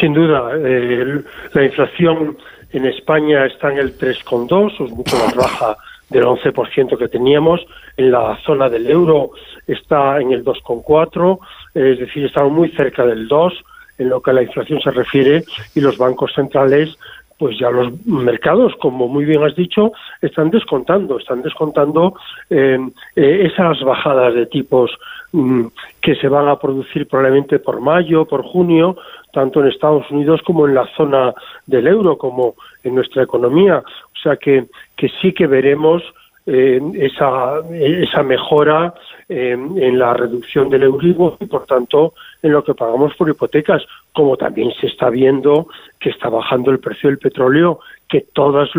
Sin duda, eh, la inflación en España está en el 3,2, es mucho más baja del 11% que teníamos. En la zona del euro está en el 2,4, es decir, estamos muy cerca del 2 en lo que a la inflación se refiere y los bancos centrales pues ya los mercados, como muy bien has dicho, están descontando, están descontando eh, eh, esas bajadas de tipos mm, que se van a producir probablemente por mayo, por junio, tanto en Estados Unidos como en la zona del euro, como en nuestra economía. O sea que, que sí que veremos eh, esa, esa mejora en la reducción del Euribor y, por tanto, en lo que pagamos por hipotecas, como también se está viendo que está bajando el precio del petróleo, que todas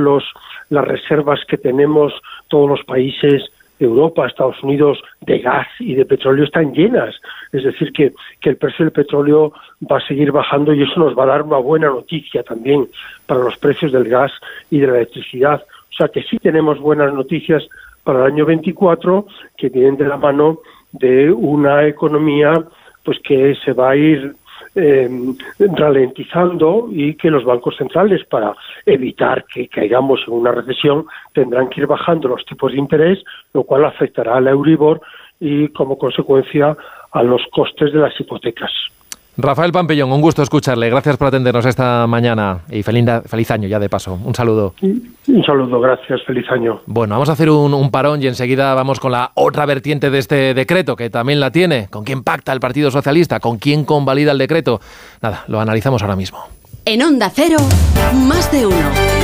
las reservas que tenemos, todos los países de Europa, Estados Unidos, de gas y de petróleo están llenas. Es decir, que, que el precio del petróleo va a seguir bajando y eso nos va a dar una buena noticia también para los precios del gas y de la electricidad. O sea que sí tenemos buenas noticias para el año 24 que vienen de la mano de una economía pues que se va a ir eh, ralentizando y que los bancos centrales para evitar que caigamos en una recesión tendrán que ir bajando los tipos de interés, lo cual afectará al Euribor y como consecuencia a los costes de las hipotecas. Rafael Pampillón, un gusto escucharle. Gracias por atendernos esta mañana y feliz, feliz año ya de paso. Un saludo. Un saludo, gracias. Feliz año. Bueno, vamos a hacer un, un, parón y enseguida vamos con la otra vertiente de este decreto, que también la tiene. ¿Con quién pacta el Partido Socialista? ¿Con quién convalida el decreto? Nada, lo analizamos ahora mismo. En Onda Cero, más de uno.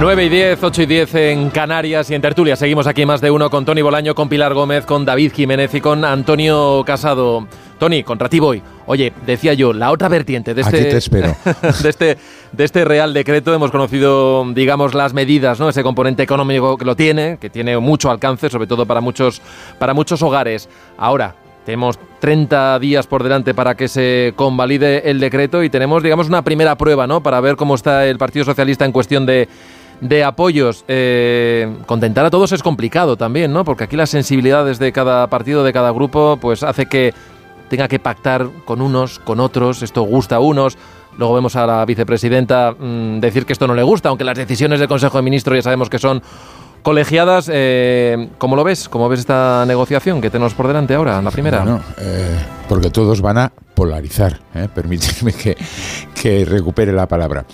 9 y 10, 8 y 10 en Canarias y en Tertulia. Seguimos aquí más de uno con Tony Bolaño, con Pilar Gómez, con David Jiménez y con Antonio Casado. Tony, contra ti voy. Oye, decía yo, la otra vertiente de este, te espero. de este, de este Real Decreto hemos conocido, digamos, las medidas, ¿no? Ese componente económico que lo tiene, que tiene mucho alcance, sobre todo para muchos, para muchos hogares. Ahora, tenemos 30 días por delante para que se convalide el decreto y tenemos, digamos, una primera prueba, ¿no? Para ver cómo está el Partido Socialista en cuestión de de apoyos. Eh, contentar a todos es complicado también, ¿no? Porque aquí las sensibilidades de cada partido, de cada grupo, pues hace que tenga que pactar con unos, con otros, esto gusta a unos. Luego vemos a la vicepresidenta mm, decir que esto no le gusta, aunque las decisiones del Consejo de Ministros ya sabemos que son colegiadas. Eh, ¿Cómo lo ves? ¿Cómo ves esta negociación que tenemos por delante ahora, la primera? Bueno, eh, porque todos van a polarizar, ¿eh? que, que recupere la palabra.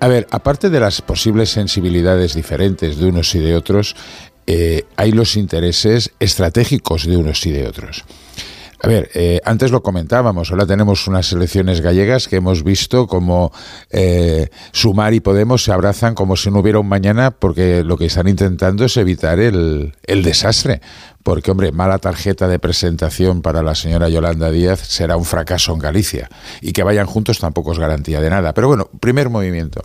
A ver, aparte de las posibles sensibilidades diferentes de unos y de otros, eh, hay los intereses estratégicos de unos y de otros. A ver, eh, antes lo comentábamos, ahora tenemos unas elecciones gallegas que hemos visto como eh, Sumar y Podemos se abrazan como si no hubiera un mañana porque lo que están intentando es evitar el, desastre. Porque, hombre, mala tarjeta de presentación para la señora Yolanda Díaz será un fracaso en Galicia. Y que vayan juntos tampoco es garantía de nada. Pero bueno, primer movimiento.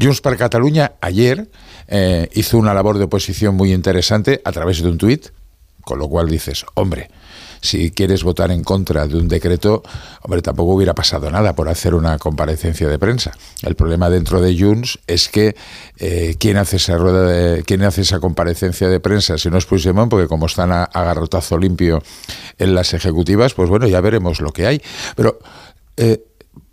Junts per Cataluña ayer eh, hizo una labor de oposición muy interesante a través de un tuit, con lo cual dices, hombre, si quieres votar en contra de un decreto, hombre, tampoco hubiera pasado nada por hacer una comparecencia de prensa. El problema dentro de Junts es que eh, ¿quién hace esa rueda de, quién hace esa comparecencia de prensa si no es Puigdemont, porque como están a, garrotazo limpio en las ejecutivas, pues bueno, ya veremos lo que hay. Pero eh,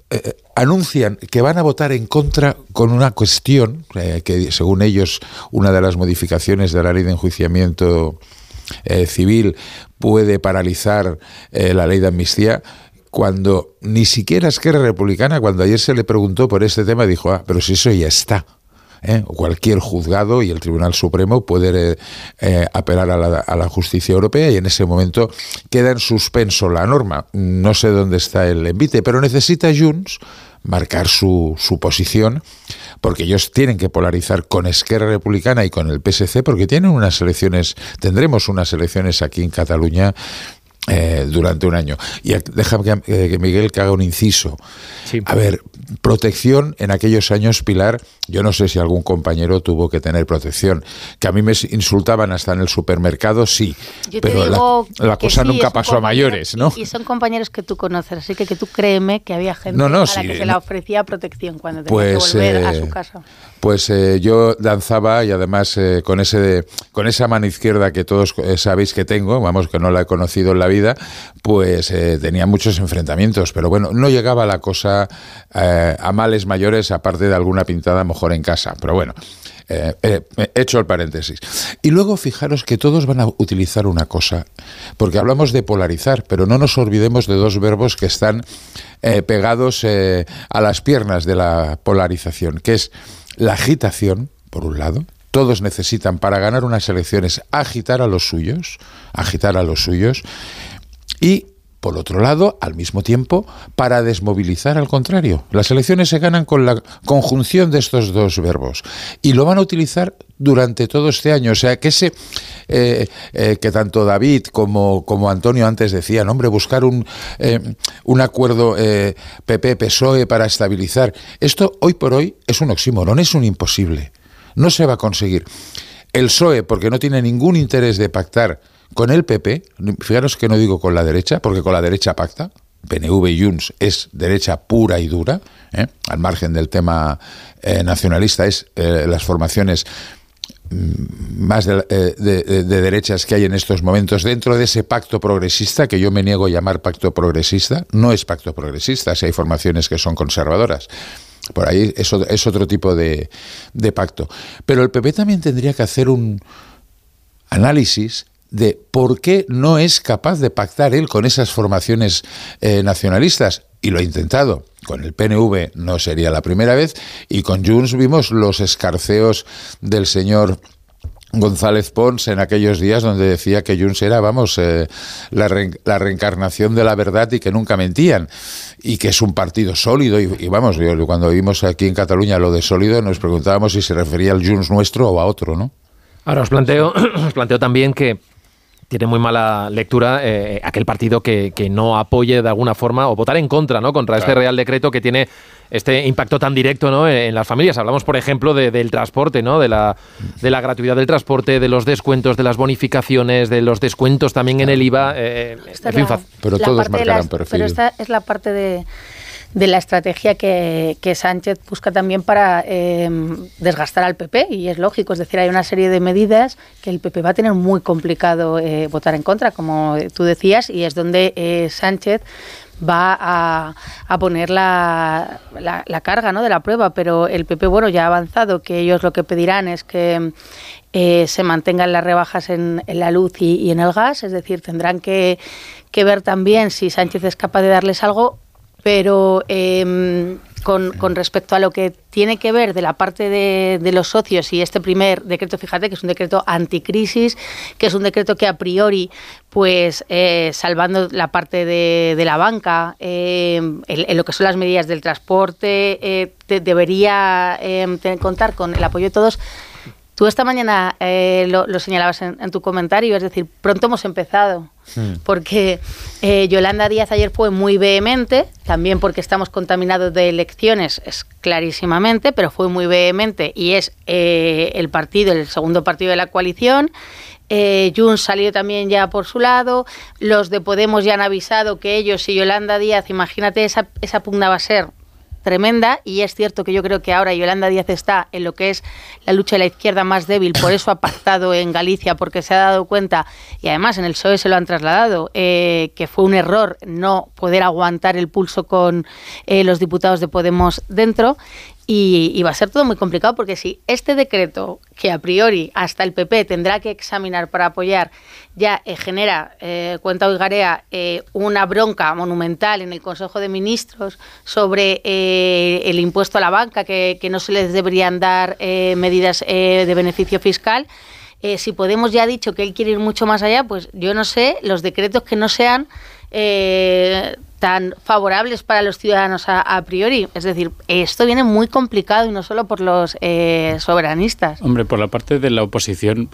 eh, anuncian que van a votar en contra con una cuestión que, según ellos, una de las modificaciones de la ley de enjuiciamiento eh, civil puede paralizar eh, la ley de amnistía, cuando ni siquiera Esquerra Republicana, cuando ayer se le preguntó por este tema, dijo, ah, pero si eso ya está. ¿eh? cualquier juzgado y el Tribunal Supremo puede apelar a la, a la, justicia europea y en ese momento queda en suspenso la norma. No sé dónde está el envite, pero necesita Junts marcar su, su posición porque ellos tienen que polarizar con Esquerra Republicana y con el PSC porque tienen unas elecciones, tendremos unas elecciones aquí en Cataluña eh, durante un año. Y déjame que, Miguel que haga un inciso. A ver, protección en aquellos años, Pilar, yo no sé si algún compañero tuvo que tener protección. Que a mí me insultaban hasta en el supermercado, sí. pero la, cosa nunca pasó a mayores, ¿no? Y, son compañeros que tú conoces, así que, que tú créeme que había gente a la que se le ofrecía protección cuando tenía pues, que volver a su eh, casa. Pues eh, yo danzaba y además con, ese, con esa mano izquierda que todos sabéis que tengo, vamos, que no la he conocido en la vida, pues eh, tenía muchos enfrentamientos, pero bueno, no llegaba la cosa eh, a males mayores, aparte de alguna pintada mejor en casa. Pero bueno, eh, he hecho el paréntesis. Y luego fijaros que todos van a utilizar una cosa, porque hablamos de polarizar, pero no nos olvidemos de dos verbos que están pegados a las piernas de la polarización, que es la agitación, por un lado, todos necesitan para ganar unas elecciones agitar a los suyos, agitar a los suyos, y por otro lado, al mismo tiempo, para desmovilizar al contrario. Las elecciones se ganan con la conjunción de estos dos verbos y lo van a utilizar durante todo este año. O sea, que ese eh, eh, que tanto David como, como Antonio antes decían, hombre, buscar un, eh, un acuerdo PP-PSOE para estabilizar. Esto hoy por hoy es un oxímoron, es un imposible. No se va a conseguir. El PSOE, porque no tiene ningún interés de pactar con el PP, fijaros que no digo con la derecha, porque con la derecha pacta, PNV y Junts es derecha pura y dura, ¿eh? al margen del tema eh, nacionalista, es eh, las formaciones mm, más de, de, derechas que hay en estos momentos dentro de ese pacto progresista que yo me niego a llamar pacto progresista, no es pacto progresista, si hay formaciones que son conservadoras. Por ahí es, es otro tipo de, de pacto. Pero el PP también tendría que hacer un análisis de por qué no es capaz de pactar él con esas formaciones eh, nacionalistas. Y lo ha intentado. Con el PNV no sería la primera vez. Y con Junts vimos los escarceos del señor González Pons en aquellos días donde decía que Junts era, vamos, eh, la, reencarnación de la verdad y que nunca mentían y que es un partido sólido y, vamos, cuando vimos aquí en Cataluña lo de sólido nos preguntábamos si se refería al Junts nuestro o a otro, ¿no? Ahora os planteo, os planteo también que tiene muy mala lectura eh, aquel partido que, que, no apoye de alguna forma o votar en contra, ¿no? Contra este Real Decreto que tiene este impacto tan directo, ¿no? En las familias. Hablamos, por ejemplo, del transporte, ¿no? De la, de la gratuidad del transporte, de los descuentos, de las bonificaciones, de los descuentos también en el IVA. Eh, pero todos marcarán perfil. Pero esta es la parte de de la estrategia que, Sánchez busca también para eh, desgastar al PP, y es lógico, es decir, hay una serie de medidas que el PP va a tener muy complicado eh, votar en contra, como tú decías, y es donde eh, Sánchez va a, poner la, la, carga ¿no? de la prueba, pero el PP bueno ya ha avanzado que ellos lo que pedirán es que se mantengan las rebajas en, la luz y, y, en el gas, es decir, tendrán que, que ver también si Sánchez es capaz de darles algo pero em, con, respecto a lo que tiene que ver de la parte de, los socios y este primer decreto, fíjate que es un decreto anticrisis, que es un decreto que a priori, pues eh, salvando la parte de, la banca, em, en, lo que son las medidas del transporte, eh, debería em, contar con el apoyo de todos Tú esta mañana eh, lo, señalabas en, tu comentario, es decir, pronto hemos empezado, hmm. porque eh, Yolanda Díaz ayer fue muy vehemente, también porque estamos contaminados de elecciones, es clarísimamente, pero fue muy vehemente y es eh, el partido, el segundo partido de la coalición. Eh, Junts salió también ya por su lado, los de Podemos ya han avisado que ellos y Yolanda Díaz, imagínate, esa, esa pugna va a ser tremenda y es cierto que yo creo que ahora Yolanda Díaz está en lo que es la lucha de la izquierda más débil, por eso ha pactado en Galicia, porque se ha dado cuenta, y además en el PSOE se lo han trasladado, eh, que fue un error no poder aguantar el pulso con eh, los diputados de Podemos dentro Y, va a ser todo muy complicado porque si este decreto, que a priori hasta el PP tendrá que examinar para apoyar, ya eh, genera, eh, cuenta Oigarea, eh, una bronca monumental en el Consejo de Ministros sobre el impuesto a la banca, que, que, no se les deberían dar medidas de beneficio fiscal, si Podemos ya ha dicho que él quiere ir mucho más allá, pues yo no sé, los decretos que no sean tan favorables para los ciudadanos a, priori. Es decir, esto viene muy complicado y no solo por los eh, soberanistas. Hombre, por la parte de la oposición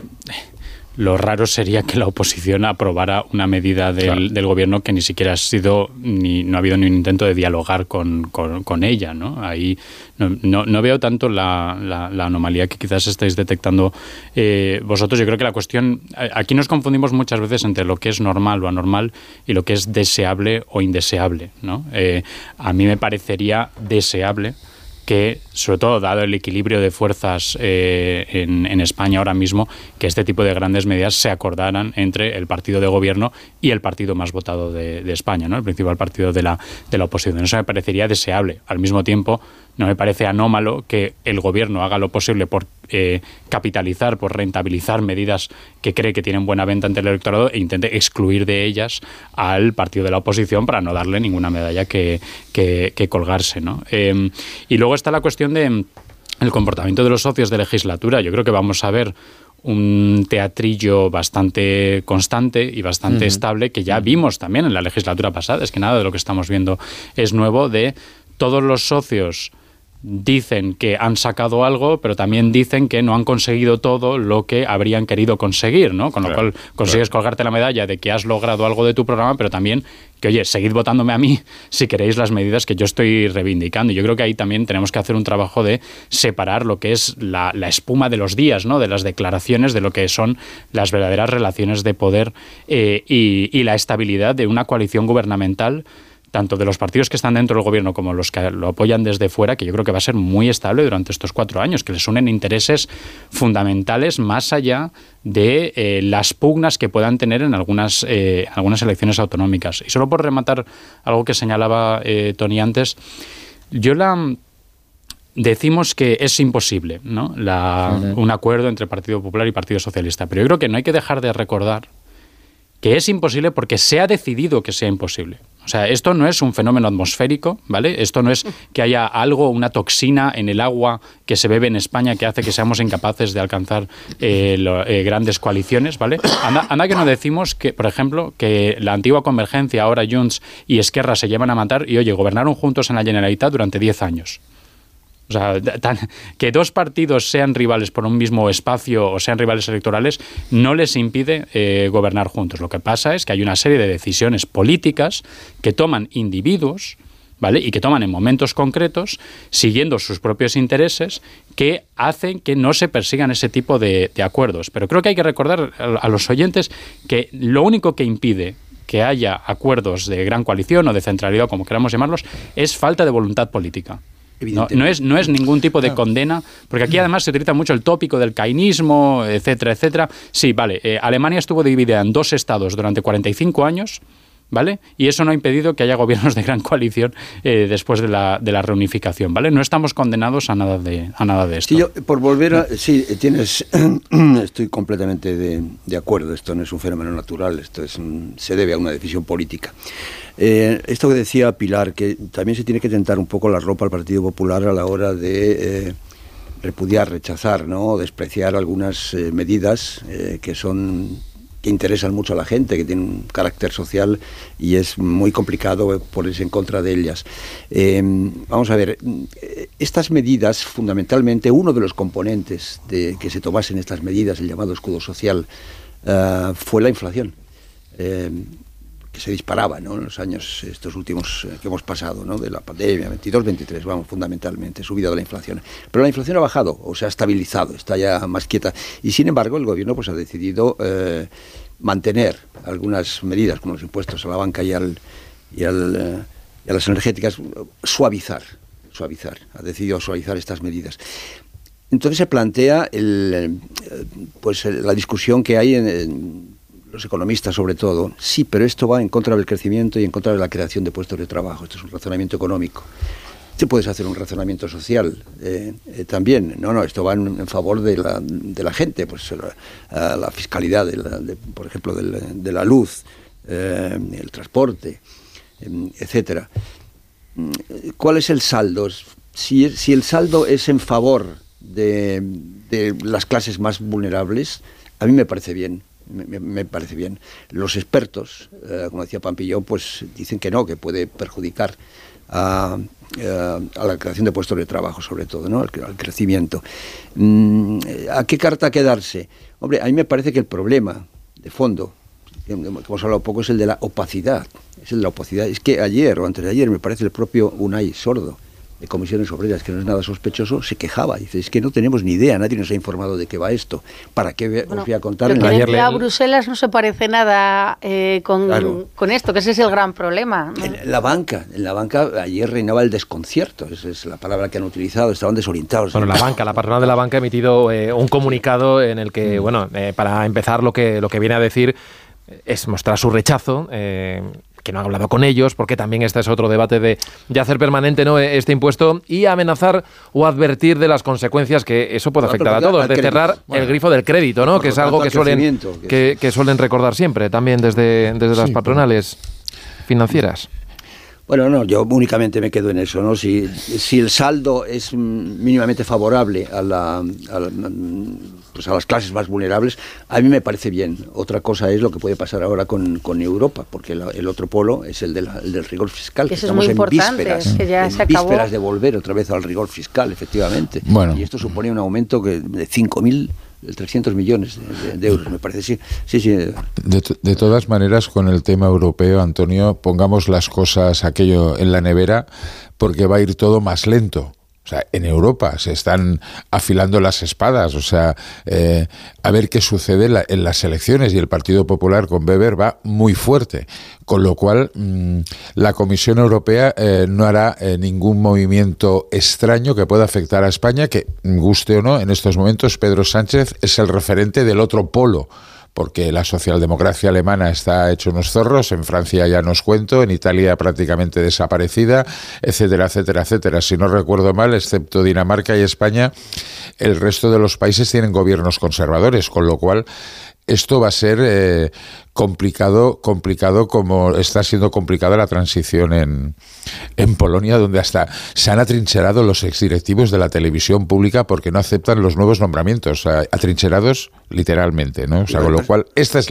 lo raro sería que la oposición aprobara una medida del, gobierno que ni siquiera ha sido, ni no ha habido ni un intento de dialogar con, con, ella. ¿no? Ahí no, no, veo tanto la, la, anomalía que quizás estáis detectando eh, vosotros. Yo creo que la cuestión, aquí nos confundimos muchas veces entre lo que es normal o anormal y lo que es deseable o indeseable. ¿no? Eh, a mí me parecería deseable que, sobre todo dado el equilibrio de fuerzas eh, en, España ahora mismo, que este tipo de grandes medidas se acordaran entre el partido de gobierno y el partido más votado de, España, ¿no? el principal partido de la, de la oposición. Eso me parecería deseable. Al mismo tiempo, no me parece anómalo que el gobierno haga lo posible por eh, capitalizar, por rentabilizar medidas que cree que tienen buena venta ante el electorado e intente excluir de ellas al partido de la oposición para no darle ninguna medalla que, colgarse. ¿no? Em, y luego está la cuestión de el comportamiento de los socios de legislatura. Yo creo que vamos a ver un teatrillo bastante constante y bastante estable que ya vimos también en la legislatura pasada. Es que nada de lo que estamos viendo es nuevo de todos los socios dicen que han sacado algo, pero también dicen que no han conseguido todo lo que habrían querido conseguir, ¿no? Con lo cual consigues colgarte la medalla de que has logrado algo de tu programa, pero también que, oye, seguid votándome a mí si queréis las medidas que yo estoy reivindicando. Yo creo que ahí también tenemos que hacer un trabajo de separar lo que es la, espuma de los días, ¿no? De las declaraciones, de lo que son las verdaderas relaciones de poder eh, y la estabilidad de una coalición gubernamental tanto de los partidos que están dentro del gobierno como los que lo apoyan desde fuera, que yo creo que va a ser muy estable durante estos cuatro años, que les unen intereses fundamentales más allá de eh, las pugnas que puedan tener en algunas, eh, algunas elecciones autonómicas. Y solo por rematar algo que señalaba eh, Tony antes, yo la decimos que es imposible ¿no? un acuerdo entre Partido Popular y Partido Socialista, pero yo creo que no hay que dejar de recordar que es imposible porque se ha decidido que sea imposible. O sea, esto no es un fenómeno atmosférico, ¿vale? Esto no es que haya algo, una toxina en el agua que se bebe en España que hace que seamos incapaces de alcanzar eh, eh, grandes coaliciones, ¿vale? Anda, que no decimos que, por ejemplo, que la antigua convergencia, ahora Junts y Esquerra se llevan a matar y, oye, gobernaron juntos en la Generalitat durante 10 años. Sea, que dos partidos sean rivales por un mismo espacio o sean rivales electorales no les impide eh, gobernar juntos. Lo que pasa es que hay una serie de decisiones políticas que toman individuos, ¿vale? Y que toman en momentos concretos, siguiendo sus propios intereses, que hacen que no se persigan ese tipo de, acuerdos. Pero creo que hay que recordar a los oyentes que lo único que impide que haya acuerdos de gran coalición o de centralidad, como queramos llamarlos, es falta de voluntad política. No, es, no es ningún tipo de condena, porque aquí además se utiliza mucho el tópico del cainismo, etcétera, etcétera. Sí, vale, eh, Alemania estuvo dividida en dos estados durante 45 años. ¿Vale? Y eso no ha impedido que haya gobiernos de gran coalición eh, después de la, de la, reunificación, ¿vale? No estamos condenados a nada de, a nada de esto. Sí, por volver a... Sí, tienes... estoy completamente de, de, acuerdo. Esto no es un fenómeno natural, esto es se debe a una decisión política. Eh, esto que decía Pilar, que también se tiene que tentar un poco la ropa al Partido Popular a la hora de eh, repudiar, rechazar, ¿no? despreciar algunas eh, medidas que son que interesan mucho a la gente, que tienen un carácter social y es muy complicado ponerse en contra de ellas. vamos a ver, estas medidas, fundamentalmente, uno de los componentes de que se tomasen estas medidas, el llamado escudo social, fue la inflación que se disparaba ¿no? en los años estos últimos eh, que hemos pasado, ¿no? de la pandemia, 22, 23, vamos, fundamentalmente, subida de la inflación. Pero la inflación ha bajado o se ha estabilizado, está ya más quieta. Y sin embargo, el gobierno pues, ha decidido eh, mantener algunas medidas, como los impuestos a la banca y, al, y, al, eh, y a las energéticas, suavizar, suavizar, ha decidido suavizar estas medidas. Entonces se plantea el, pues, la discusión que hay en los economistas sobre todo, sí, pero esto va en contra del crecimiento y en contra de la creación de puestos de trabajo. Esto es un razonamiento económico. Te puedes hacer un razonamiento social eh, eh, también. No, no, esto va en, favor de la, de la, gente, pues la, la fiscalidad, de por ejemplo, de la, luz, eh, el transporte, etcétera. Mm, ¿Cuál es el saldo? Si, si el saldo es en favor de, de las clases más vulnerables, a mí me parece bien me, parece bien. Los expertos, eh, como decía Pampillón, pues dicen que no, que puede perjudicar a, eh, la creación de puestos de trabajo, sobre todo, ¿no? al, crecimiento. Mm, ¿A qué carta quedarse? Hombre, a mí me parece que el problema de fondo, que hemos hablado poco, es el de la opacidad. Es el de la opacidad. Es que ayer o antes de ayer me parece el propio Unai Sordo de comisiones obreras, que no es nada sospechoso, se quejaba. Dice, es que no tenemos ni idea, nadie nos ha informado de qué va esto. ¿Para qué os voy a contar? en la... a Bruselas no se parece nada eh, con, con, esto, que ese es el gran problema. En la banca, en la banca ayer reinaba el desconcierto, esa es la palabra que han utilizado, estaban desorientados. Bueno, la banca, la patronal de la banca ha emitido eh, un comunicado en el que, mm. bueno, eh, para empezar lo que, lo que viene a decir es mostrar su rechazo que no ha hablado con ellos, porque también este es otro debate de, de hacer permanente ¿no? este impuesto y amenazar o advertir de las consecuencias que eso puede afectar a todos, de cerrar el grifo del crédito, ¿no? que es algo que suelen, que, suelen recordar siempre, también desde, desde las patronales financieras. Bueno, no, yo únicamente me quedo en eso, ¿no? Si, si el saldo es mínimamente favorable a, la, pues a las clases más vulnerables, a mí me parece bien. Otra cosa es lo que puede pasar ahora con, con Europa, porque el otro polo es el, del rigor fiscal. Que eso es muy importante, que ya se acabó. vísperas de volver otra vez al rigor fiscal, efectivamente. Bueno. Y esto supone un aumento que, de 5.000 300 millones de, euros, me parece. Sí, sí, sí. De, todas maneras, con el tema europeo, Antonio, pongamos las cosas aquello en la nevera porque va a ir todo más lento. O sea, en Europa se están afilando las espadas. O sea, eh, a ver qué sucede en, las elecciones. Y el Partido Popular con Weber va muy fuerte. Con lo cual, mm, la Comisión Europea eh, no hará eh, ningún movimiento extraño que pueda afectar a España, que, guste o no, en estos momentos Pedro Sánchez es el referente del otro polo porque la socialdemocracia alemana está hecho unos zorros, en Francia ya nos cuento, en Italia prácticamente desaparecida, etcétera, etcétera, etcétera. Si no recuerdo mal, excepto Dinamarca y España, el resto de los países tienen gobiernos conservadores, con lo cual esto va a ser eh, complicado, complicado como está siendo complicada la transición en, en Polonia, donde hasta se han atrincherado los exdirectivos de la televisión pública porque no aceptan los nuevos nombramientos, atrincherados literalmente, ¿no? O sea, con lo cual, esta es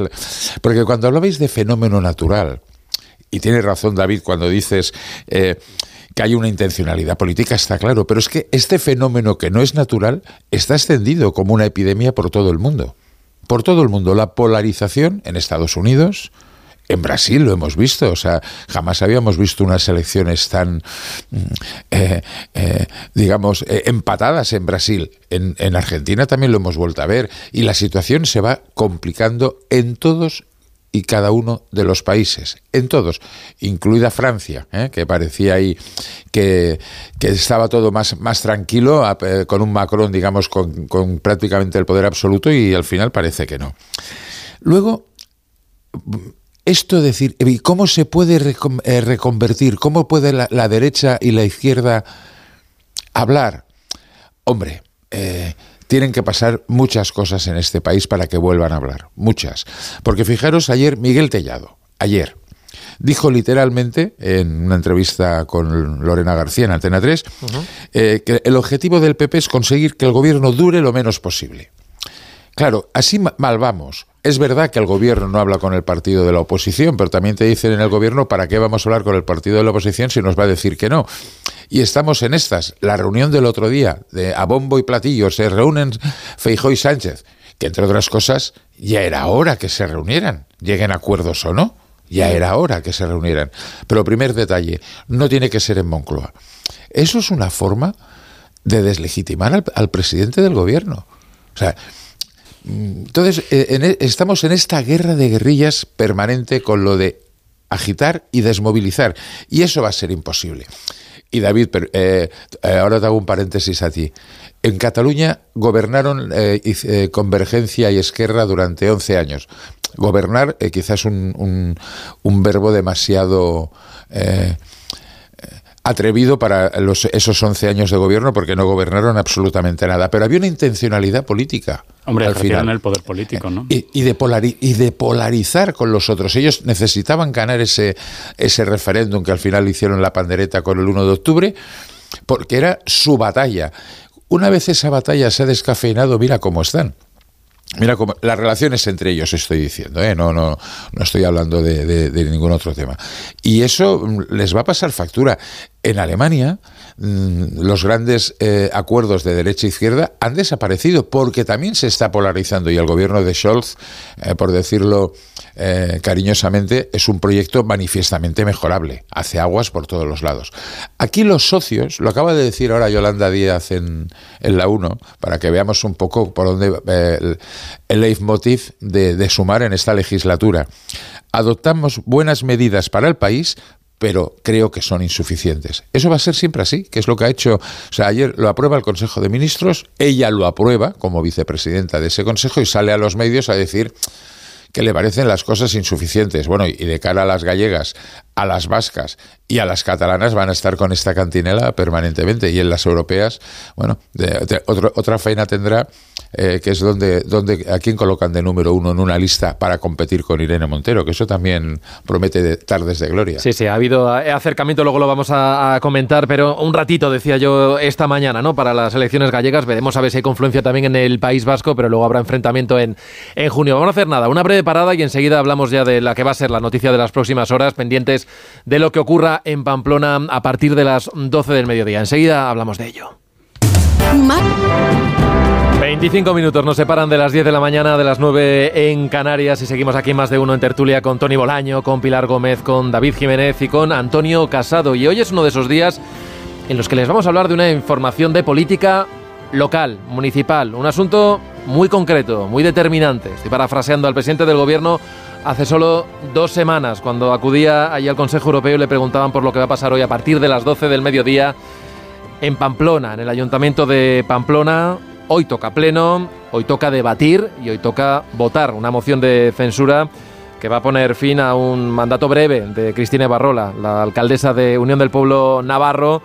porque cuando hablabais de fenómeno natural, y tiene razón David cuando dices eh, que hay una intencionalidad política, está claro, pero es que este fenómeno que no es natural está extendido como una epidemia por todo el mundo por todo el mundo. La polarización en Estados Unidos, en Brasil lo hemos visto, o sea, jamás habíamos visto unas elecciones tan, mm, eh, eh, digamos, eh, empatadas en Brasil. En, en, Argentina también lo hemos vuelto a ver y la situación se va complicando en todos y cada uno de los países, en todos, incluida Francia, ¿eh? que parecía ahí que, estaba todo más, más tranquilo, eh, con un Macron, digamos, con, con, prácticamente el poder absoluto, y al final parece que no. Luego, esto decir, ¿cómo se puede eh, reconvertir? ¿Cómo puede la, derecha y la izquierda hablar? Hombre, tienen que pasar muchas cosas en este país para que vuelvan a hablar, muchas. Porque fijaros, ayer Miguel Tellado, ayer, dijo literalmente en una entrevista con Lorena García en Antena 3 eh, que el objetivo del PP es conseguir que el gobierno dure lo menos posible. Claro, así mal vamos. Es verdad que el gobierno no habla con el partido de la oposición, pero también te dicen en el gobierno para qué vamos a hablar con el partido de la oposición si nos va a decir que no. Y estamos en estas. La reunión del otro día, de a bombo y platillo, se reúnen Feijó y Sánchez, que entre otras cosas ya era hora que se reunieran, lleguen acuerdos o no. Ya era hora que se reunieran. Pero primer detalle, no tiene que ser en Moncloa. Eso es una forma de deslegitimar al, al presidente del gobierno. O sea, entonces, eh, e, estamos en esta guerra de guerrillas permanente con lo de agitar y desmovilizar. Y eso va a ser imposible. Y David, eh, eh, ahora te hago un paréntesis a ti. En Cataluña gobernaron Convergencia y Esquerra durante 11 años. Gobernar quizás un, un, un verbo demasiado atrevido para los, esos 11 años de gobierno porque no gobernaron absolutamente nada. Pero había una intencionalidad política. Hombre, al final el poder político, ¿no? Y, de y de polarizar con los otros. Ellos necesitaban ganar ese, ese referéndum que al final hicieron la pandereta con el 1 de octubre porque era su batalla. Una vez esa batalla se ha descafeinado, mira cómo están. Mira, como, las relaciones entre ellos estoy diciendo, ¿eh? no, no, no estoy hablando de, ningún otro tema. Y eso les va a pasar factura. En Alemania, mm, los grandes eh, acuerdos de derecha e izquierda han desaparecido porque también se está polarizando y el gobierno de Scholz, eh, por decirlo eh, cariñosamente, es un proyecto manifiestamente mejorable, hace aguas por todos los lados. Aquí los socios, lo acaba de decir ahora Yolanda Díaz en, la 1, para que veamos un poco por dónde el, el, leitmotiv de, de sumar en esta legislatura. Adoptamos buenas medidas para el país, pero creo que son insuficientes. Eso va a ser siempre así, que es lo que ha hecho. O sea, ayer lo aprueba el Consejo de Ministros, ella lo aprueba como vicepresidenta de ese Consejo y sale a los medios a decir que le parecen las cosas insuficientes. Bueno, y de cara a las gallegas, a las vascas y a las catalanas van a estar con esta cantinela permanentemente. Y en las europeas, bueno, de, otra faena tendrá, eh, que es donde, donde a quién colocan de número uno en una lista para competir con Irene Montero, que eso también promete de tardes de gloria. Sí, sí, ha habido eh, acercamiento, luego lo vamos a, comentar, pero un ratito, decía yo, esta mañana, ¿no? Para las elecciones gallegas, veremos a ver si hay confluencia también en el País Vasco, pero luego habrá enfrentamiento en, en junio. Vamos a hacer nada, una breve parada y enseguida hablamos ya de la que va a ser la noticia de las próximas horas, pendientes de lo que ocurra en Pamplona a partir de las 12 del mediodía. Enseguida hablamos de ello. 25 minutos nos separan de las 10 de la mañana, de las 9 en Canarias y seguimos aquí más de uno en tertulia con Tony Bolaño, con Pilar Gómez, con David Jiménez y con Antonio Casado. Y hoy es uno de esos días en los que les vamos a hablar de una información de política local, municipal, un asunto muy concreto, muy determinante. Estoy parafraseando al presidente del gobierno hace solo dos semanas, cuando acudía allí al Consejo Europeo y le preguntaban por lo que va a pasar hoy a partir de las 12 del mediodía en Pamplona, en el Ayuntamiento de Pamplona. Hoy toca pleno, hoy toca debatir y hoy toca votar una moción de censura que va a poner fin a un mandato breve de Cristina Barrola, la alcaldesa de Unión del Pueblo Navarro,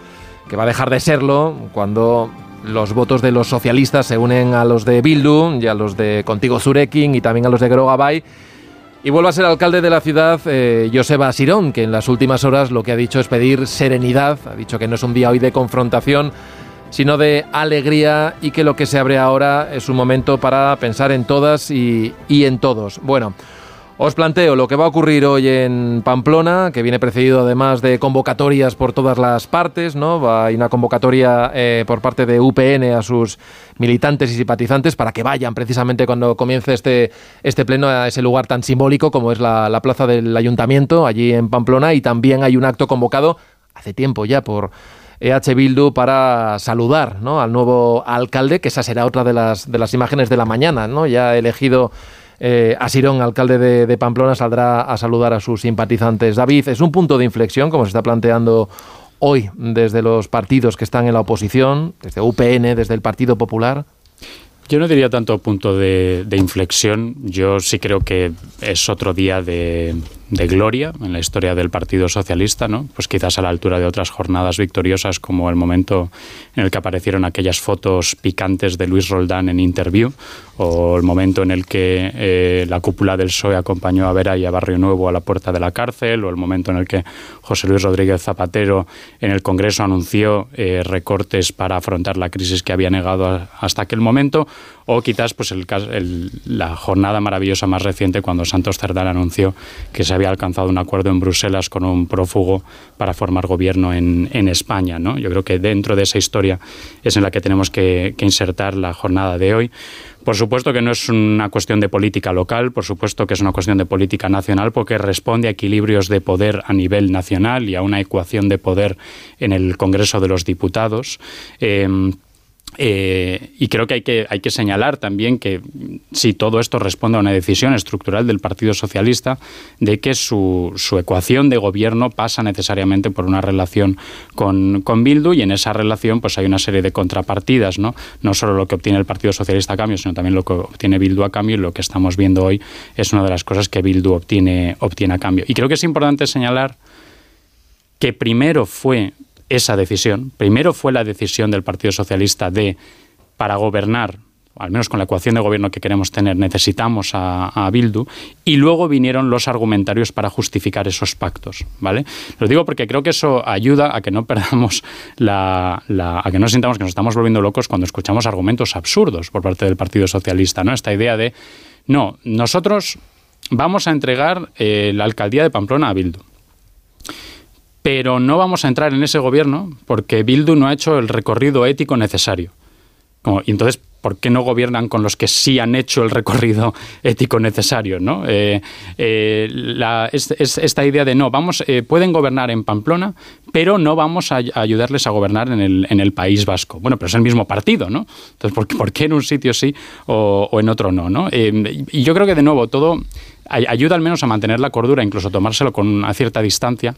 que va a dejar de serlo cuando los votos de los socialistas se unen a los de Bildu y a los de Contigo Zurekin y también a los de Grogabay y vuelve a ser alcalde de la ciudad eh, Joseba Sirón, que en las últimas horas lo que ha dicho es pedir serenidad, ha dicho que no es un día hoy de confrontación, sino de alegría y que lo que se abre ahora es un momento para pensar en todas y, y en todos. Bueno, os planteo lo que va a ocurrir hoy en Pamplona, que viene precedido además de convocatorias por todas las partes, ¿no? Hay una convocatoria eh, por parte de UPN a sus militantes y simpatizantes para que vayan precisamente cuando comience este, este pleno a ese lugar tan simbólico como es la, la plaza del ayuntamiento, allí en Pamplona, y también hay un acto convocado hace tiempo ya por EH Bildu para saludar ¿no? al nuevo alcalde, que esa será otra de las, de las imágenes de la mañana, ¿no? ya elegido eh, Asirón, alcalde de, Pamplona, saldrá a saludar a sus simpatizantes. David, es un punto de inflexión, como se está planteando hoy desde los partidos que están en la oposición, desde UPN, desde el Partido Popular. Yo no diría tanto punto de, inflexión. Yo sí creo que es otro día de, gloria en la historia del Partido Socialista, ¿no? Pues quizás a la altura de otras jornadas victoriosas, como el momento en el que aparecieron aquellas fotos picantes de Luis Roldán en Interview, o el momento en el que eh, la cúpula del PSOE acompañó a Vera y a Barrio Nuevo a la puerta de la cárcel, o el momento en el que José Luis Rodríguez Zapatero en el Congreso anunció eh, recortes para afrontar la crisis que había negado hasta aquel momento o quizás pues el, la jornada maravillosa más reciente cuando Santos Cerdán anunció que se había alcanzado un acuerdo en Bruselas con un prófugo para formar gobierno en, España. ¿no? Yo creo que dentro de esa historia es en la que tenemos que, insertar la jornada de hoy. Por supuesto que no es una cuestión de política local, por supuesto que es una cuestión de política nacional, porque responde a equilibrios de poder a nivel nacional y a una ecuación de poder en el Congreso de los Diputados. Eh, eh, y creo que hay, que hay que señalar también que si todo esto responde a una decisión estructural del Partido Socialista de que su, su ecuación de gobierno pasa necesariamente por una relación con, con, Bildu y en esa relación pues hay una serie de contrapartidas, ¿no? no solo lo que obtiene el Partido Socialista a cambio, sino también lo que obtiene Bildu a cambio y lo que estamos viendo hoy es una de las cosas que Bildu obtiene, obtiene a cambio. Y creo que es importante señalar que primero fue esa decisión. Primero fue la decisión del Partido Socialista de, para gobernar, al menos con la ecuación de gobierno que queremos tener, necesitamos a, Bildu, y luego vinieron los argumentarios para justificar esos pactos, ¿vale? Lo digo porque creo que eso ayuda a que no perdamos la, a que no sintamos que nos estamos volviendo locos cuando escuchamos argumentos absurdos por parte del Partido Socialista, ¿no? Esta idea de, no, nosotros vamos a entregar eh, la alcaldía de Pamplona a Bildu pero no vamos a entrar en ese gobierno porque Bildu no ha hecho el recorrido ético necesario. y entonces, ¿por qué no gobiernan con los que sí han hecho el recorrido ético necesario? ¿no? Eh, eh, es, esta idea de no, vamos, eh, pueden gobernar en Pamplona, pero no vamos a, ayudarles a gobernar en el, en el, País Vasco. Bueno, pero es el mismo partido, ¿no? Entonces, ¿por, por qué en un sitio sí o, o en otro no? ¿no? y yo creo que, de nuevo, todo ayuda al menos a mantener la cordura, incluso tomárselo con una cierta distancia,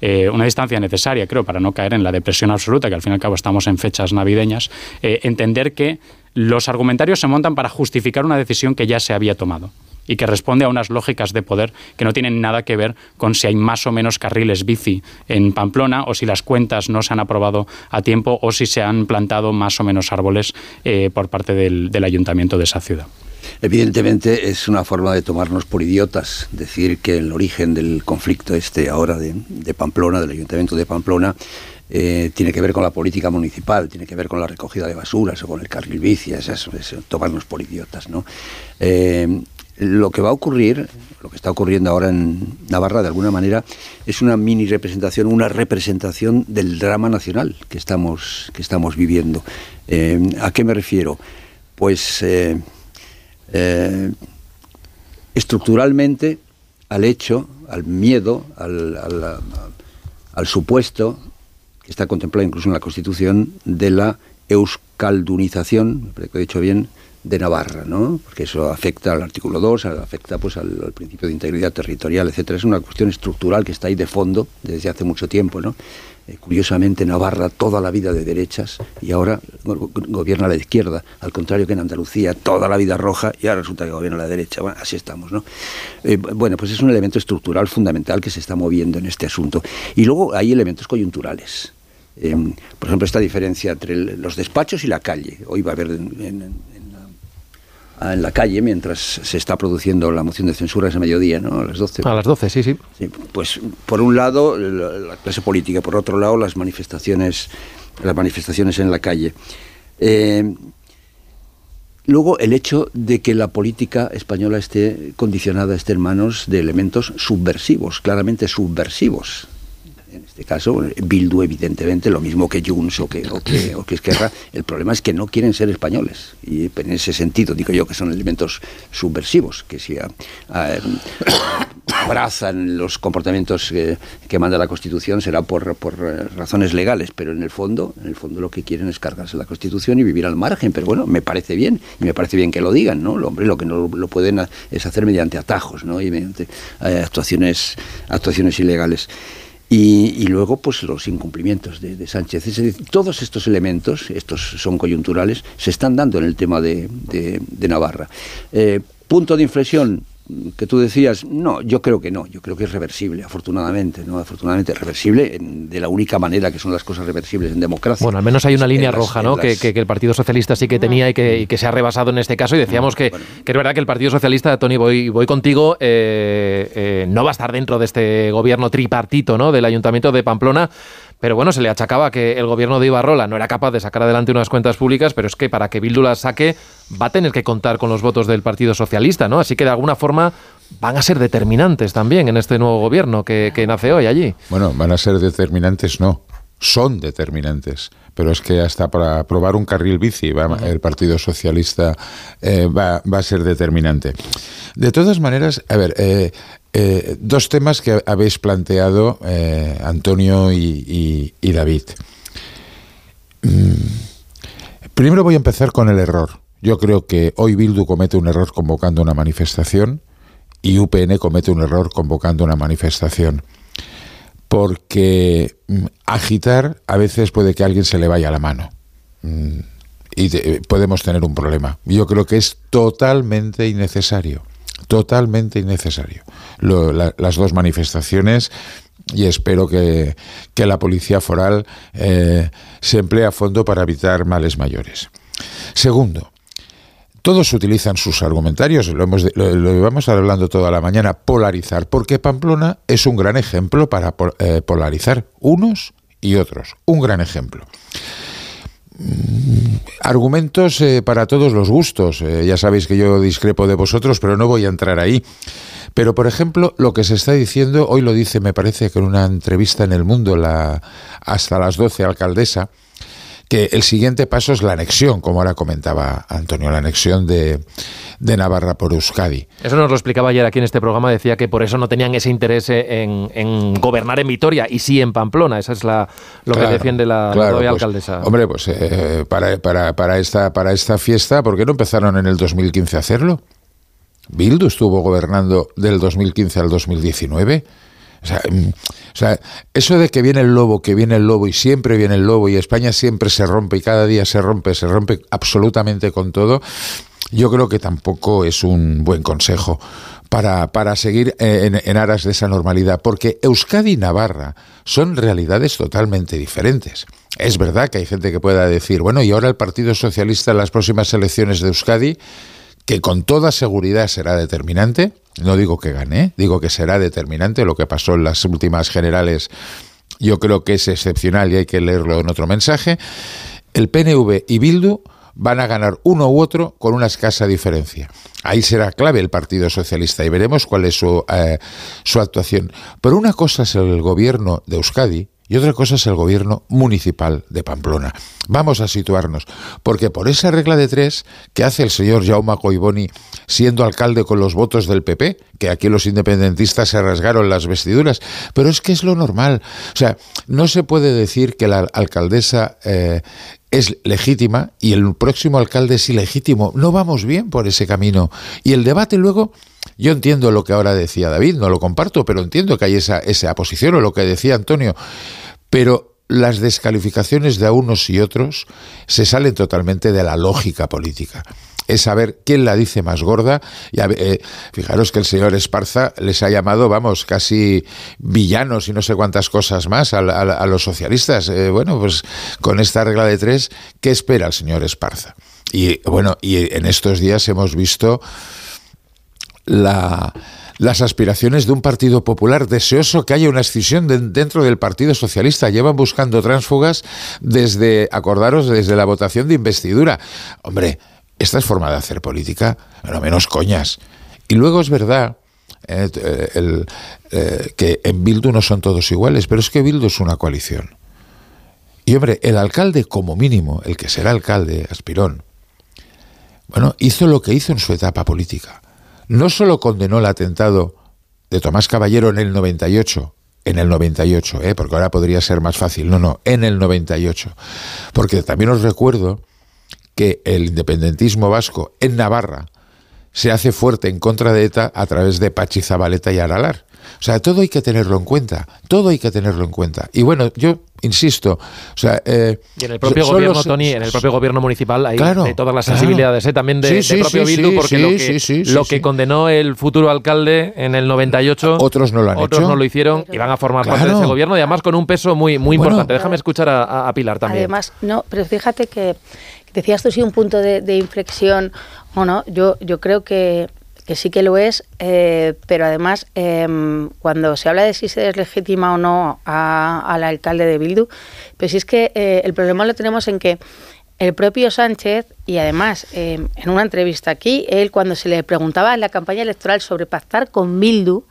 eh, una distancia necesaria, creo, para no caer en la depresión absoluta, que al fin y al cabo estamos en fechas navideñas, eh, entender que los argumentarios se montan para justificar una decisión que ya se había tomado y que responde a unas lógicas de poder que no tienen nada que ver con si hay más o menos carriles bici en Pamplona o si las cuentas no se han aprobado a tiempo o si se han plantado más o menos árboles eh, por parte del ayuntamiento de esa ciudad. Evidentemente es una forma de tomarnos por idiotas, decir que el origen del conflicto este ahora de, Pamplona, del Ayuntamiento de Pamplona, eh, tiene que ver con la política municipal, tiene que ver con la recogida de basuras o con el carril bici, es eso, es tomarnos por idiotas. ¿no? Eh, lo que va a ocurrir, lo que está ocurriendo ahora en Navarra, de alguna manera, es una mini representación, una representación del drama nacional que estamos, que estamos viviendo. Eh, ¿A qué me refiero? Pues eh, estructuralmente al hecho, al miedo, al, al, supuesto, que está contemplado incluso en la Constitución, de la euskaldunización, que he dicho bien, de Navarra, ¿no? Porque eso afecta al artículo 2, afecta pues al, al, principio de integridad territorial, etcétera. Es una cuestión estructural que está ahí de fondo desde hace mucho tiempo, ¿no? Eh, curiosamente Navarra toda la vida de derechas y ahora gobierna la izquierda, al contrario que en Andalucía toda la vida roja y ahora resulta que gobierna la derecha. Bueno, así estamos, ¿no? Eh, bueno, pues es un elemento estructural fundamental que se está moviendo en este asunto. Y luego hay elementos coyunturales. Em, por ejemplo, esta diferencia entre los despachos y la calle. Hoy va a haber en, la calle mientras se está produciendo la moción de censura ese mediodía, ¿no? A las 12. A las 12, sí, sí. pues por un lado la, clase política, por otro lado las manifestaciones, las manifestaciones en la calle. Eh, luego el hecho de que la política española esté condicionada, esté en manos de elementos subversivos, claramente subversivos en este caso, Bildu evidentemente, lo mismo que Junts o que, o que, o que Esquerra, el problema es que no quieren ser españoles. Y en ese sentido digo yo que son elementos subversivos, que si abrazan los comportamientos que, manda la Constitución será por, por razones legales, pero en el fondo, en el fondo lo que quieren es cargarse la Constitución y vivir al margen. Pero bueno, me parece bien, y me parece bien que lo digan, ¿no? Lo, hombre, lo que no lo pueden es hacer mediante atajos, ¿no? Y mediante eh, actuaciones, actuaciones ilegales. Y, luego, pues los incumplimientos de, Sánchez. Es decir, todos estos elementos, estos son coyunturales, se están dando en el tema de, Navarra. Eh, punto de inflexión, que tú decías, no, yo creo que no, yo creo que es reversible, afortunadamente, ¿no? Afortunadamente reversible de la única manera que son las cosas reversibles en democracia. Bueno, al menos hay una línea roja, ¿no? Que, el Partido Socialista sí que tenía y que, se ha rebasado en este caso y decíamos que, es verdad que el Partido Socialista, Tony, voy, voy contigo, eh, eh, no va a estar dentro de este gobierno tripartito, ¿no? Del Ayuntamiento de Pamplona, pero bueno, se le achacaba que el gobierno de Ibarrola no era capaz de sacar adelante unas cuentas públicas, pero es que para que Bildu las saque va a tener que contar con los votos del Partido Socialista, ¿no? Así que de alguna forma van a ser determinantes también en este nuevo gobierno que, nace hoy allí. Bueno, van a ser determinantes, no. Son determinantes pero es que hasta para aprobar un carril bici el Partido Socialista eh, va, a ser determinante. De todas maneras, a ver, eh, eh, dos temas que habéis planteado, eh, Antonio y, David. Mm, primero voy a empezar con el error. Yo creo que hoy Bildu comete un error convocando una manifestación y UPN comete un error convocando una manifestación. Porque mm, agitar a veces puede que a alguien se le vaya la mano. Mm, y podemos tener un problema. Yo creo que es totalmente innecesario totalmente innecesario. las dos manifestaciones y espero que, la policía foral eh, se emplee a fondo para evitar males mayores. Segundo, todos utilizan sus argumentarios, lo, hemos, lo, vamos hablando toda la mañana, polarizar, porque Pamplona es un gran ejemplo para eh, polarizar unos y otros, un gran ejemplo. Mm, argumentos eh, para todos los gustos. ya sabéis que yo discrepo de vosotros, pero no voy a entrar ahí. Pero, por ejemplo, lo que se está diciendo, hoy lo dice, me parece que en una entrevista en El Mundo, la, hasta las 12, alcaldesa, que el siguiente paso es la anexión, como ahora comentaba Antonio, la anexión de, Navarra por Euskadi. Eso nos lo explicaba ayer aquí en este programa, decía que por eso no tenían ese interés en, gobernar en Vitoria y sí en Pamplona, esa es la, lo que defiende la, pues, alcaldesa. Hombre, pues eh, para, para, para, esta, para esta fiesta, ¿por qué no empezaron en el 2015 a hacerlo? Bildu estuvo gobernando del 2015 al 2019. Mm, o sea, eso de que viene el lobo, que viene el lobo y siempre viene el lobo y España siempre se rompe y cada día se rompe, se rompe absolutamente con todo, yo creo que tampoco es un buen consejo para, para seguir en, en, aras de esa normalidad, porque Euskadi y Navarra son realidades totalmente diferentes. Es verdad que hay gente que pueda decir, bueno, y ahora el Partido Socialista en las próximas elecciones de Euskadi que con toda seguridad será determinante, no digo que gane, digo que será determinante, lo que pasó en las últimas generales yo creo que es excepcional y hay que leerlo en otro mensaje, el PNV y Bildu van a ganar uno u otro con una escasa diferencia. Ahí será clave el Partido Socialista y veremos cuál es su, eh, su actuación. Pero una cosa es el gobierno de Euskadi y otra cosa es el gobierno municipal de Pamplona. Vamos a situarnos, porque por esa regla de tres que hace el señor Jaume Coiboni siendo alcalde con los votos del PP, que aquí los independentistas se rasgaron las vestiduras, pero es que es lo normal. O sea, no se puede decir que la alcaldesa eh, es legítima y el próximo alcalde es ilegítimo. No vamos bien por ese camino. Y el debate luego yo entiendo lo que ahora decía David, no lo comparto, pero entiendo que hay esa, esa posición o lo que decía Antonio. Pero las descalificaciones de unos y otros se salen totalmente de la lógica política. Es saber quién la dice más gorda. Y eh, fijaros que el señor Esparza les ha llamado, vamos, casi villanos y no sé cuántas cosas más a, los socialistas. Eh, bueno, pues con esta regla de tres, ¿qué espera el señor Esparza? Y bueno, y en estos días hemos visto la, las aspiraciones de un Partido Popular deseoso que haya una escisión dentro del Partido Socialista. Llevan buscando tránsfugas desde, acordaros, desde la votación de investidura. Hombre, esta es forma de hacer política, lo menos coñas. Y luego es verdad eh, eh, que en Bildu no son todos iguales, pero es que Bildu es una coalición. Y hombre, el alcalde como mínimo, el que será alcalde, Aspirón, bueno, hizo lo que hizo en su etapa política no solo condenó el atentado de Tomás Caballero en el 98, en el 98, ¿eh? porque ahora podría ser más fácil, no, no, en el 98, porque también os recuerdo que el independentismo vasco en Navarra se hace fuerte en contra de ETA a través de Pachi Zabaleta y Aralar. O sea, todo hay que tenerlo en cuenta, todo hay que tenerlo en cuenta. Y bueno, yo insisto, o sea... Eh, y en el propio gobierno, Tony, en el propio gobierno municipal hay de todas las sensibilidades, ¿eh? también de, propio Bildu, porque lo, que, lo que condenó el futuro alcalde en el 98... Otros no lo han otros no lo hicieron y van a formar parte de ese gobierno y además con un peso muy, muy importante. Déjame escuchar a, Pilar también. Además, no, pero fíjate que decías tú sí un punto de, de inflexión o no, yo, yo creo que que sí que lo es, eh, pero además em, cuando se habla de si se deslegitima o no al alcalde de Bildu, pues es que eh, el problema lo tenemos en que el propio Sánchez, y además em, en una entrevista aquí, él cuando se le preguntaba en la campaña electoral sobre pactar con Bildu,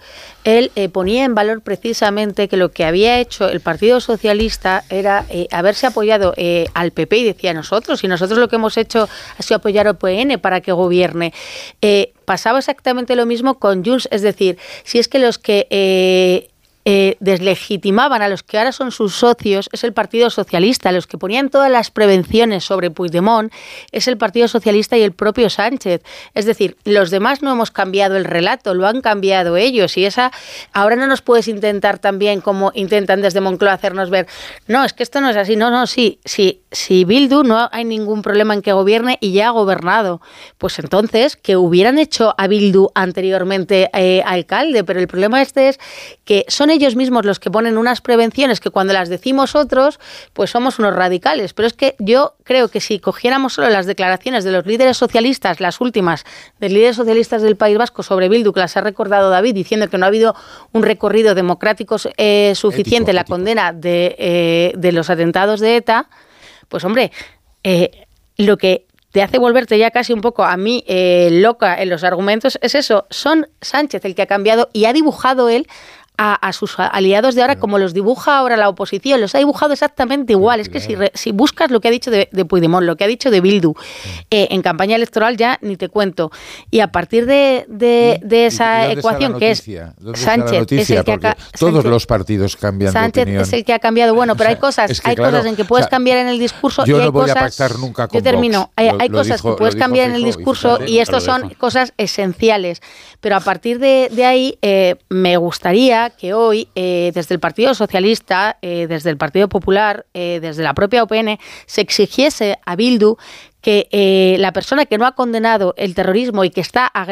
él eh, ponía en valor precisamente que lo que había hecho el Partido Socialista era eh, haberse apoyado eh, al PP y decía nosotros, y nosotros lo que hemos hecho ha sido apoyar al PN para que gobierne. pasaba exactamente lo mismo con Junts, es decir, si es que los que eh, deslegitimaban a los que ahora son sus socios es el Partido Socialista. Los que ponían todas las prevenciones sobre Puigdemont es el Partido Socialista y el propio Sánchez. Es decir, los demás no hemos cambiado el relato, lo han cambiado ellos. Y esa ahora no nos puedes intentar también, como intentan desde Moncloa hacernos ver, no, es que esto no es así. No, no, sí, sí, si Bildu no hay ningún problema en que gobierne y ya ha gobernado, pues entonces que hubieran hecho a Bildu anteriormente eh, alcalde. Pero el problema este es que son son ellos mismos los que ponen unas prevenciones que cuando las decimos otros, pues somos unos radicales. Pero es que yo creo que si cogiéramos solo las declaraciones de los líderes socialistas, las últimas de líderes socialistas del País Vasco sobre Bildu, que las ha recordado David, diciendo que no ha habido un recorrido democrático eh, suficiente en la condena de, eh, de, los atentados de ETA, pues hombre, eh, lo que te hace volverte ya casi un poco a mí loca en los argumentos es eso, son Sánchez el que ha cambiado y ha dibujado él a, sus aliados de ahora como los dibuja ahora la oposición. Los ha dibujado exactamente igual. Es que si, si buscas lo que ha dicho de, de, Puigdemont, lo que ha dicho de Bildu eh, en campaña electoral, ya ni te cuento. Y a partir de, de, esa ecuación que es Sánchez, es el que ha, todos los partidos cambian Sánchez de es el que ha cambiado. Bueno, pero hay cosas, hay cosas en que puedes cambiar en el discurso. Yo y hay no voy cosas, a pactar nunca con Yo termino. Vox. Hay, lo, cosas dijo, que puedes cambiar en el discurso y, y estos son cosas esenciales. Pero a partir de, ahí eh, me gustaría que hoy eh, desde el Partido Socialista, eh, desde el Partido Popular, eh, desde la propia OPN, se exigiese a Bildu que eh, la persona que no ha condenado el terrorismo y que está a,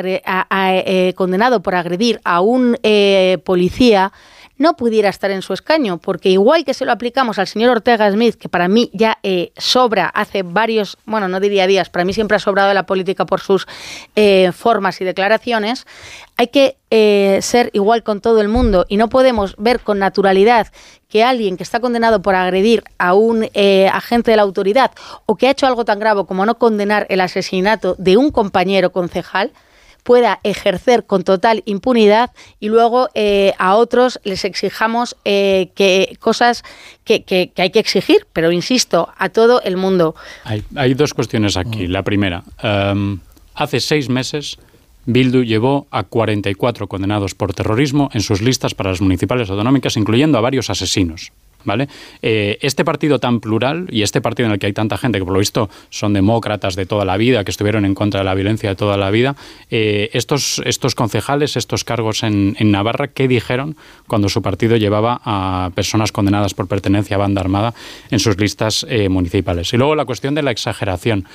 a, eh, condenado por agredir a un eh, policía no pudiera estar en su escaño, porque igual que se lo aplicamos al señor Ortega Smith, que para mí ya eh, sobra hace varios, bueno, no diría días, para mí siempre ha sobrado la política por sus eh, formas y declaraciones, hay que eh, ser igual con todo el mundo. Y no podemos ver con naturalidad que alguien que está condenado por agredir a un eh, agente de la autoridad o que ha hecho algo tan grave como no condenar el asesinato de un compañero concejal, pueda ejercer con total impunidad y luego eh, a otros les exijamos eh, que cosas que, que, que, hay que exigir, pero insisto, a todo el mundo. Hay, hay dos cuestiones aquí. La primera, um, hace seis meses Bildu llevó a 44 condenados por terrorismo en sus listas para las municipales autonómicas, incluyendo a varios asesinos. ¿Vale? Eh, este partido tan plural y este partido en el que hay tanta gente que por lo visto son demócratas de toda la vida, que estuvieron en contra de la violencia de toda la vida, eh, estos, estos concejales, estos cargos en, Navarra, ¿qué dijeron cuando su partido llevaba a personas condenadas por pertenencia a banda armada en sus listas eh, municipales? Y luego la cuestión de la exageración.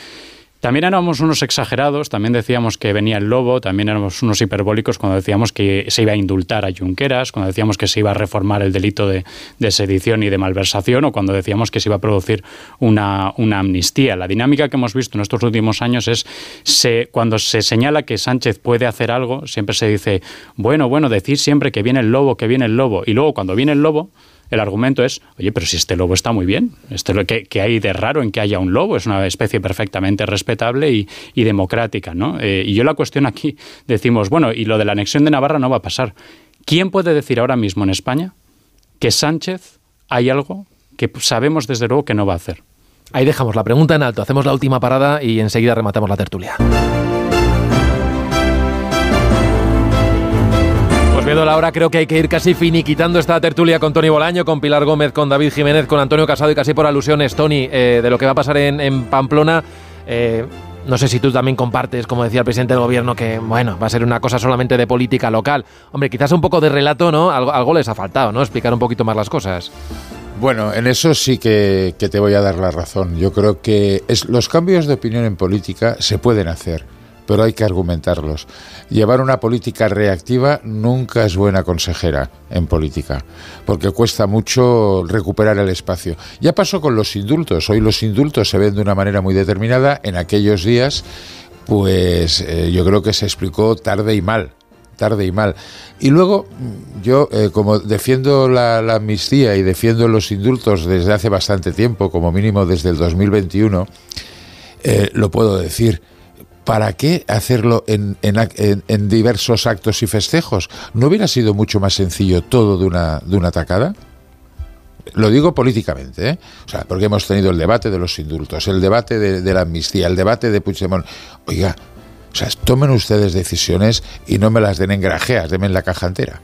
También éramos unos exagerados, también decíamos que venía el lobo, también éramos unos hiperbólicos cuando decíamos que se iba a indultar a Junqueras, cuando decíamos que se iba a reformar el delito de, sedición y de malversación o cuando decíamos que se iba a producir una, una, amnistía. La dinámica que hemos visto en estos últimos años es se, cuando se señala que Sánchez puede hacer algo, siempre se dice, bueno, bueno, decir siempre que viene el lobo, que viene el lobo, y luego cuando viene el lobo, el argumento es, oye, pero si este lobo está muy bien, este, ¿qué, qué hay de raro en que haya un lobo? Es una especie perfectamente respetable y, y democrática, ¿no? Eh, y yo la cuestión aquí, decimos, bueno, y lo de la anexión de Navarra no va a pasar. ¿Quién puede decir ahora mismo en España que Sánchez hay algo que sabemos desde luego que no va a hacer? Ahí dejamos la pregunta en alto, hacemos la última parada y enseguida rematamos la tertulia. Viendo la hora, creo que hay que ir casi finiquitando esta tertulia con Tony Bolaño, con Pilar Gómez, con David Jiménez, con Antonio Casado y casi por alusiones, Tony, eh, de lo que va a pasar en, Pamplona. Eh, no sé si tú también compartes, como decía el presidente del gobierno, que bueno, va a ser una cosa solamente de política local. Hombre, quizás un poco de relato, ¿no? Algo, algo les ha faltado, ¿no? Explicar un poquito más las cosas. Bueno, en eso sí que, que te voy a dar la razón. Yo creo que es, los cambios de opinión en política se pueden hacer pero hay que argumentarlos. Llevar una política reactiva nunca es buena consejera en política, porque cuesta mucho recuperar el espacio. Ya pasó con los indultos, hoy los indultos se ven de una manera muy determinada, en aquellos días, pues eh, yo creo que se explicó tarde y mal tarde y mal. Y luego, yo, eh, como defiendo la, amnistía y defiendo los indultos desde hace bastante tiempo, como mínimo desde el 2021, eh, lo puedo decir. ¿Para qué hacerlo en, en, en, diversos actos y festejos? ¿No hubiera sido mucho más sencillo todo de una, de una tacada? Lo digo políticamente, ¿eh? O sea, porque hemos tenido el debate de los indultos, el debate de, la amnistía, el debate de Puigdemont. Oiga, o sea, tomen ustedes decisiones y no me las den en grajeas, denme en la caja entera.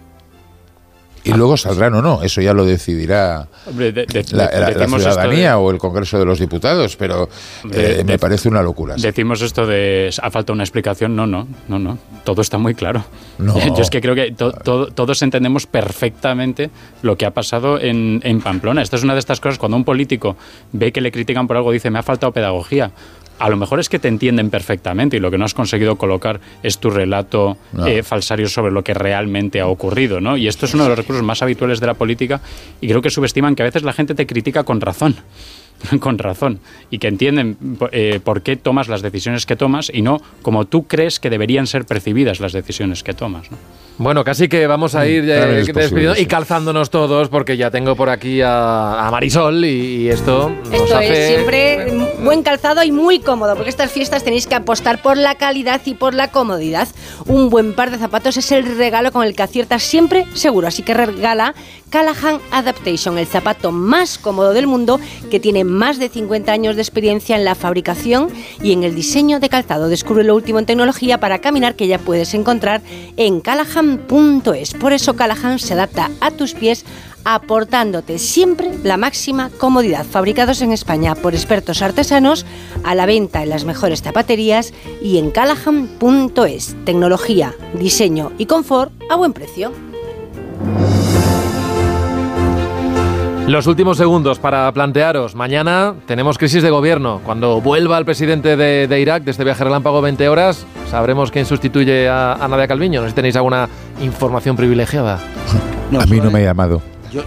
Y luego saldrán o no, eso ya lo decidirá Hombre, de, de, la, la, la, ciudadanía de... o el Congreso de los Diputados, pero eh, me parece una locura. ¿sí? Decimos esto de ha falta una explicación, no, no, no, no, todo está muy claro. No. Yo es que creo que to, to, todos entendemos perfectamente lo que ha pasado en, en Pamplona. Esta es una de estas cosas cuando un político ve que le critican por algo, dice, me ha faltado pedagogía a lo mejor es que te entienden perfectamente y lo que no has conseguido colocar es tu relato eh, falsario sobre lo que realmente ha ocurrido, ¿no? Y esto es uno de los recursos más habituales de la política y creo que subestiman que a veces la gente te critica con razón. con razón y que entienden eh, por qué tomas las decisiones que tomas y no como tú crees que deberían ser percibidas las decisiones que tomas. ¿no? Bueno, casi que vamos a ir eh, despidiendo y calzándonos todos porque ya tengo por aquí a, Marisol y, esto nos Esto es siempre buen calzado y muy cómodo porque estas fiestas tenéis que apostar por la calidad y por la comodidad. Un buen par de zapatos es el regalo con el que aciertas siempre seguro, así que regala Callahan Adaptation, el zapato más cómodo del mundo que tiene más de 50 años de experiencia en la fabricación y en el diseño de calzado. Descubre lo último en tecnología para caminar que ya puedes encontrar en Callahan es Por eso Callahan se adapta a tus pies aportándote siempre la máxima comodidad. Fabricados en España por expertos artesanos, a la venta en las mejores zapaterías y en callahan.es. Tecnología, diseño y confort a buen precio. Los últimos segundos para plantearos. Mañana tenemos crisis de gobierno. Cuando vuelva el presidente de, Irak de este viaje relámpago 20 horas, sabremos quién sustituye a, Nadia Calviño. No sé si tenéis alguna información privilegiada. a mí no me ha llamado. Yo,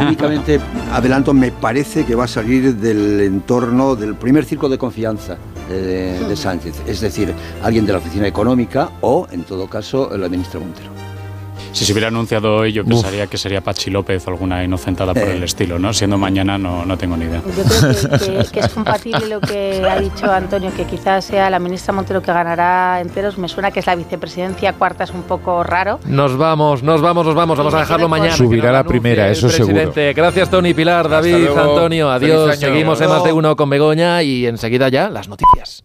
únicamente adelanto, me parece que va a salir del entorno del primer círculo de confianza de, de Sánchez, es decir, alguien de la oficina económica o, en todo caso, la ministra Montero. Si se hubiera anunciado hoy, yo pensaría que sería Pachi López o alguna inocentada por el estilo, ¿no? Siendo mañana, no, no tengo ni idea. Yo creo que, es compatible lo que ha dicho Antonio, que quizás sea la ministra Montero que ganará enteros. Me suena que es la vicepresidencia cuarta, es un poco raro. Nos vamos, nos vamos, nos vamos. Vamos a dejarlo mañana. Subirá la primera, eso seguro. Gracias, Tony, Pilar, David, Antonio. Adiós. Seguimos en más de uno con Begoña y enseguida ya las noticias.